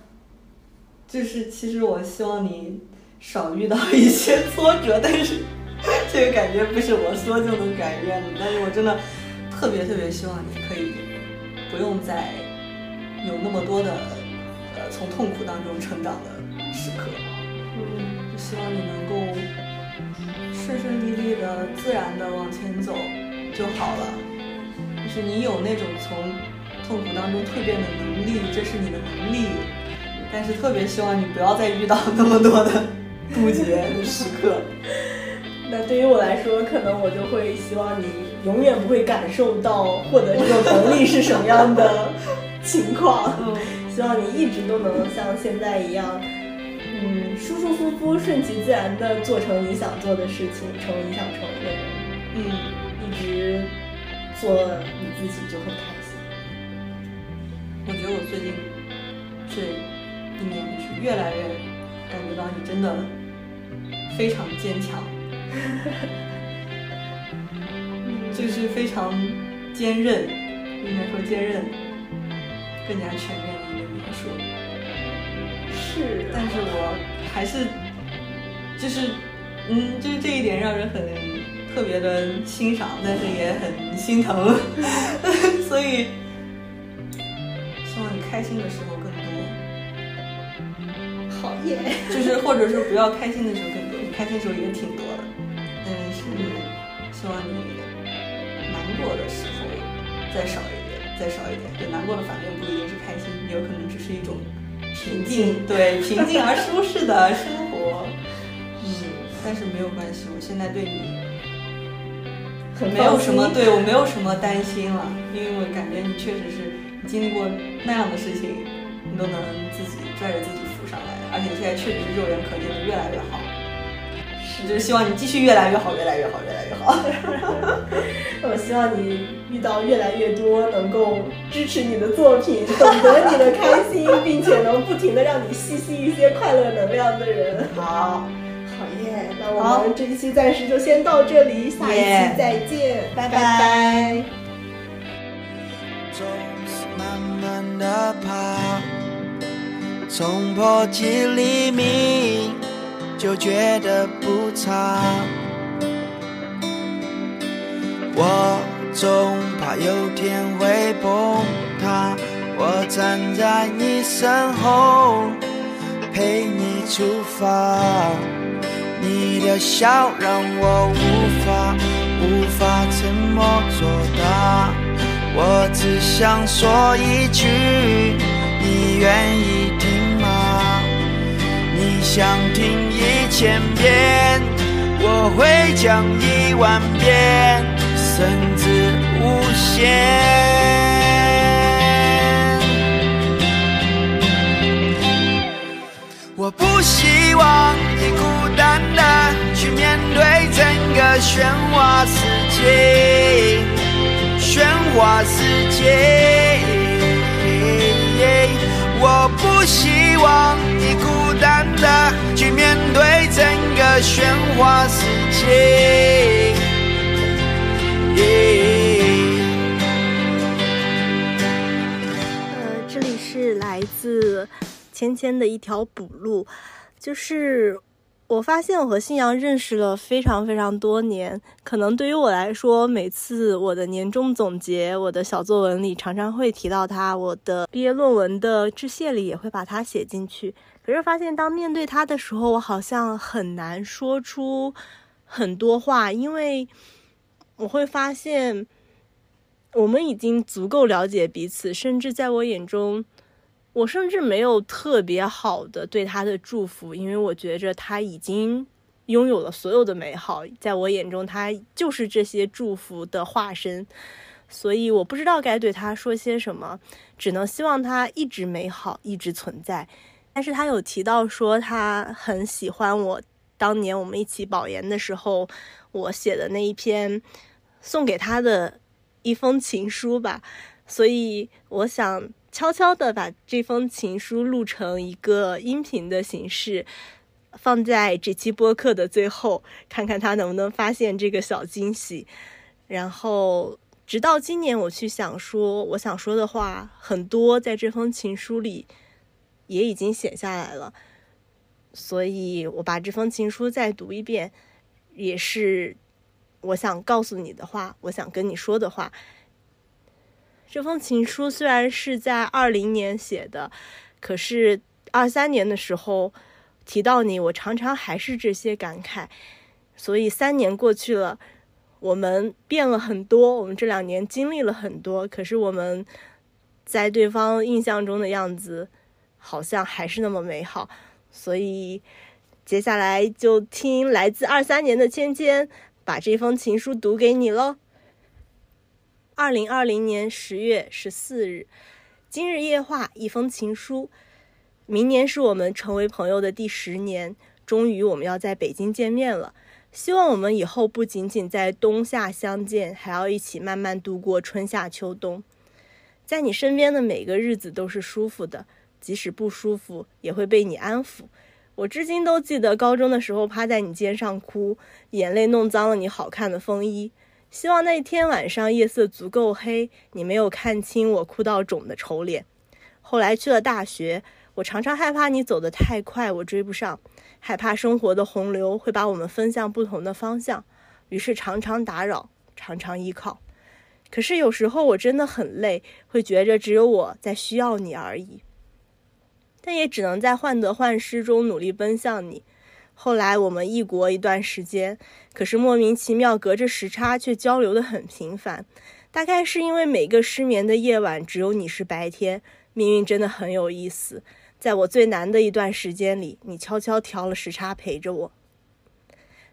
就是其实我希望你少遇到一些挫折，但是这个感觉不是我说就能改变的。但是我真的特别特别希望你可以不用再有那么多的呃从痛苦当中成长的时刻，嗯就希望你能够顺顺利利的、自然的往前走就好了。就是你有那种从痛苦当中蜕变的能力，这是你的能力。但是特别希望你不要再遇到那么多的渡劫的时刻。那对于我来说，可能我就会希望你永远不会感受到获得这种能力是什么样的情况。嗯 希望你一直都能像现在一样，嗯，舒舒服服、顺其自然的做成你想做的事情，成为你想成为的人，嗯，一直做你自己就很开心。我觉得我最近这一年就是越来越感觉到你真的非常坚强，就是非常坚韧，应该说坚韧，更加全面。是，但是我还是就是嗯，就是这一点让人很特别的欣赏，但是也很心疼 所以希望你开心的时候更多，好耶！就是或者是不要开心的时候更多，你开心的时候也挺多的，但是希望你难过的时候再少一点，再少一点。对，难过的反面不一定是开心，有可能只是一种平静，对，平静而舒适的生活。嗯，但是没有关系，我现在对你很没有什么，对我没有什么担心了，因为我感觉你确实是经历过那样的事情，你都能自己拽着自己浮上来，而且你现在确实是肉眼可见的越来越好。就是希望你继续越来越好，越来越好，越来越好。我希望你遇到越来越多能够支持你的作品、懂得你的开心，并且能不停的让你吸吸一些快乐能量的人。好，好耶！那我们这一期暂时就先到这里，下一期再见，拜拜拜总是慢慢的爬，冲破镜黎明就觉得不差。我总怕有天会崩塌，我站在你身后，陪你出发。你的笑让我无法无法沉默作答，我只想说一句，你愿意听吗？你想听千遍，我会讲一万遍，甚至无限。我不希望你孤单的去面对整个喧哗世界，喧哗世界。我不希望你孤单的去面对整个喧哗世界。呃，这里是来自芊芊的一条补录，就是我发现我和信阳认识了非常非常多年，可能对于我来说，每次我的年终总结、我的小作文里常常会提到他，我的毕业论文的致谢里也会把他写进去。可是发现当面对他的时候，我好像很难说出很多话，因为我会发现。我们已经足够了解彼此，甚至在我眼中，我甚至没有特别好的对他的祝福，因为我觉着他已经拥有了所有的美好，在我眼中，他就是这些祝福的化身。所以我不知道该对他说些什么，只能希望他一直美好，一直存在。但是他有提到说他很喜欢我当年我们一起保研的时候，我写的那一篇送给他的一封情书吧。所以我想悄悄的把这封情书录成一个音频的形式，放在这期播客的最后，看看他能不能发现这个小惊喜，然后。直到今年，我去想说我想说的话很多，在这封情书里也已经写下来了，所以我把这封情书再读一遍，也是我想告诉你的话，我想跟你说的话。这封情书虽然是在二零年写的，可是二三年的时候提到你，我常常还是这些感慨，所以三年过去了。我们变了很多，我们这两年经历了很多，可是我们在对方印象中的样子，好像还是那么美好。所以接下来就听来自二三年的芊芊把这封情书读给你喽。二零二零年十月十四日，今日夜话一封情书。明年是我们成为朋友的第十年，终于我们要在北京见面了。希望我们以后不仅仅在冬夏相见，还要一起慢慢度过春夏秋冬。在你身边的每个日子都是舒服的，即使不舒服也会被你安抚。我至今都记得高中的时候趴在你肩上哭，眼泪弄脏了你好看的风衣。希望那天晚上夜色足够黑，你没有看清我哭到肿的丑脸。后来去了大学，我常常害怕你走得太快，我追不上。害怕生活的洪流会把我们分向不同的方向，于是常常打扰，常常依靠。可是有时候我真的很累，会觉着只有我在需要你而已。但也只能在患得患失中努力奔向你。后来我们异国一段时间，可是莫名其妙隔着时差却交流的很频繁。大概是因为每个失眠的夜晚只有你是白天，命运真的很有意思。在我最难的一段时间里，你悄悄调了时差陪着我。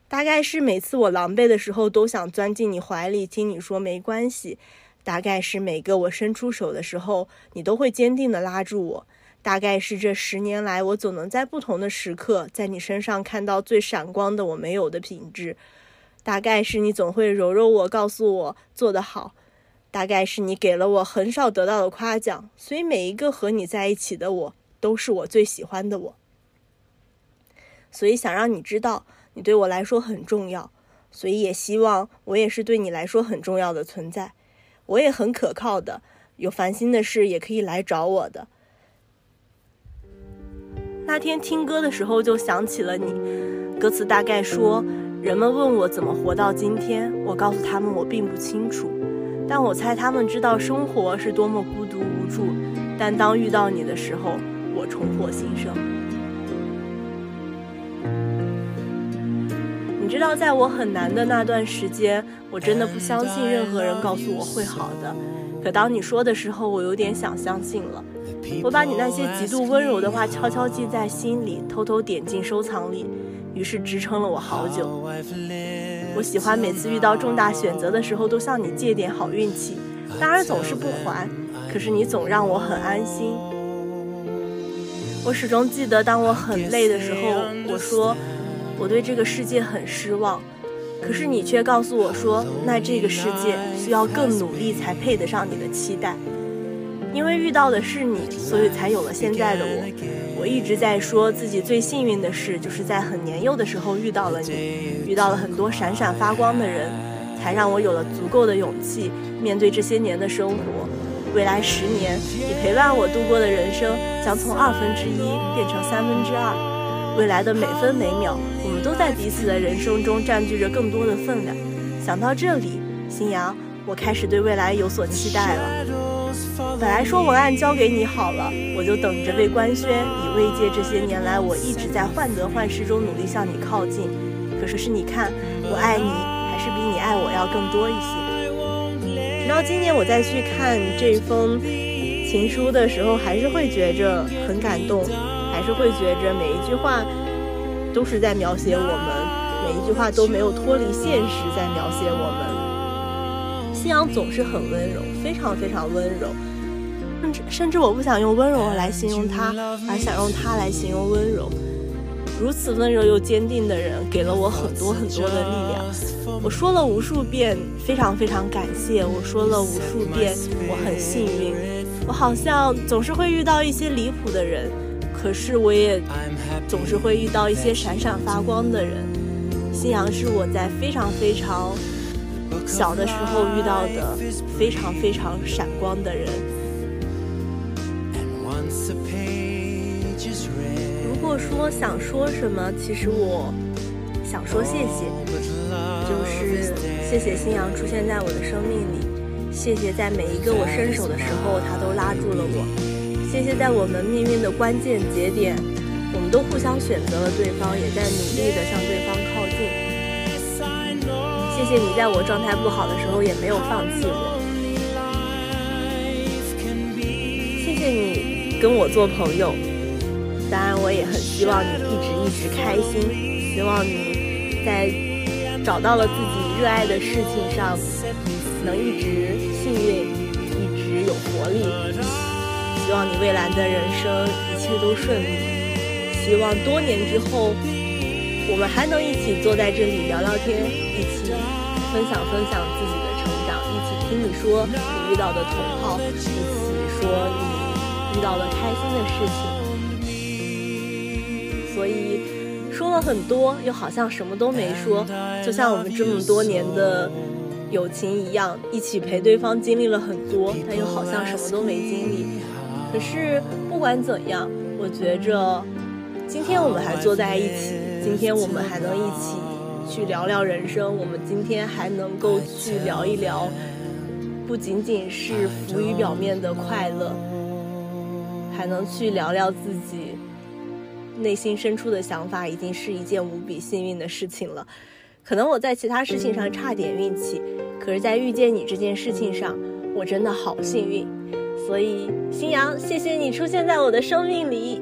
大概是每次我狼狈的时候，都想钻进你怀里，听你说没关系。大概是每个我伸出手的时候，你都会坚定的拉住我。大概是这十年来，我总能在不同的时刻，在你身上看到最闪光的我没有的品质。大概是你总会揉揉我，告诉我做得好。大概是你给了我很少得到的夸奖，所以每一个和你在一起的我。都是我最喜欢的我，所以想让你知道，你对我来说很重要，所以也希望我也是对你来说很重要的存在。我也很可靠的，有烦心的事也可以来找我的。那天听歌的时候就想起了你，歌词大概说：人们问我怎么活到今天，我告诉他们我并不清楚，但我猜他们知道生活是多么孤独无助。但当遇到你的时候。我重获新生。你知道，在我很难的那段时间，我真的不相信任何人告诉我会好的。可当你说的时候，我有点想相信了。我把你那些极度温柔的话悄悄记在心里，偷偷点进收藏里，于是支撑了我好久。我喜欢每次遇到重大选择的时候，都向你借点好运气，当然总是不还，可是你总让我很安心。我始终记得，当我很累的时候，我说我对这个世界很失望，可是你却告诉我说，那这个世界需要更努力才配得上你的期待。因为遇到的是你，所以才有了现在的我。我一直在说自己最幸运的事，就是在很年幼的时候遇到了你，遇到了很多闪闪发光的人，才让我有了足够的勇气面对这些年的生活。未来十年，你陪伴我度过的人生将从二分之一变成三分之二。未来的每分每秒，我们都在彼此的人生中占据着更多的分量。想到这里，新阳，我开始对未来有所期待了。本来说文案交给你好了，我就等着被官宣，以慰藉这些年来我一直在患得患失中努力向你靠近。可是是你看，我爱你还是比你爱我要更多一些。直到今年，我再去看这封情书的时候，还是会觉着很感动，还是会觉着每一句话都是在描写我们。每一句话都没有脱离现实在描写我们。夕阳总是很温柔，非常非常温柔，甚至甚至我不想用温柔来形容他，而想用他来形容温柔。如此温柔又坚定的人，给了我很多很多的力量。我说了无数遍，非常非常感谢。我说了无数遍，我很幸运。我好像总是会遇到一些离谱的人，可是我也总是会遇到一些闪闪发光的人。信仰是我在非常非常小的时候遇到的非常非常闪光的人。如果说想说什么，其实我想说谢谢，就是谢谢新阳出现在我的生命里，谢谢在每一个我伸手的时候他都拉住了我，谢谢在我们命运的关键节点，我们都互相选择了对方，也在努力的向对方靠近。谢谢你在我状态不好的时候也没有放弃我，谢谢你跟我做朋友。当然，我也很希望你一直一直开心，希望你在找到了自己热爱的事情上，能一直幸运，一直有活力。希望你未来的人生一切都顺利。希望多年之后，我们还能一起坐在这里聊聊天，一起分享分享自己的成长，一起听你说你遇到的同好，一起说你遇到了开心的事情。所以说了很多，又好像什么都没说，就像我们这么多年的友情一样，一起陪对方经历了很多，但又好像什么都没经历。可是不管怎样，我觉着今天我们还坐在一起，今天我们还能一起去聊聊人生，我们今天还能够去聊一聊，不仅仅是浮于表面的快乐，还能去聊聊自己。内心深处的想法已经是一件无比幸运的事情了。可能我在其他事情上差点运气，可是，在遇见你这件事情上，我真的好幸运。所以，新阳，谢谢你出现在我的生命里。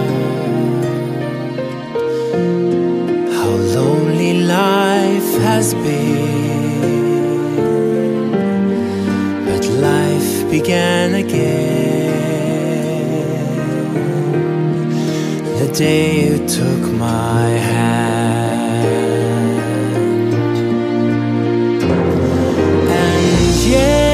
life has been. But life began again the day you took my hand. And yes,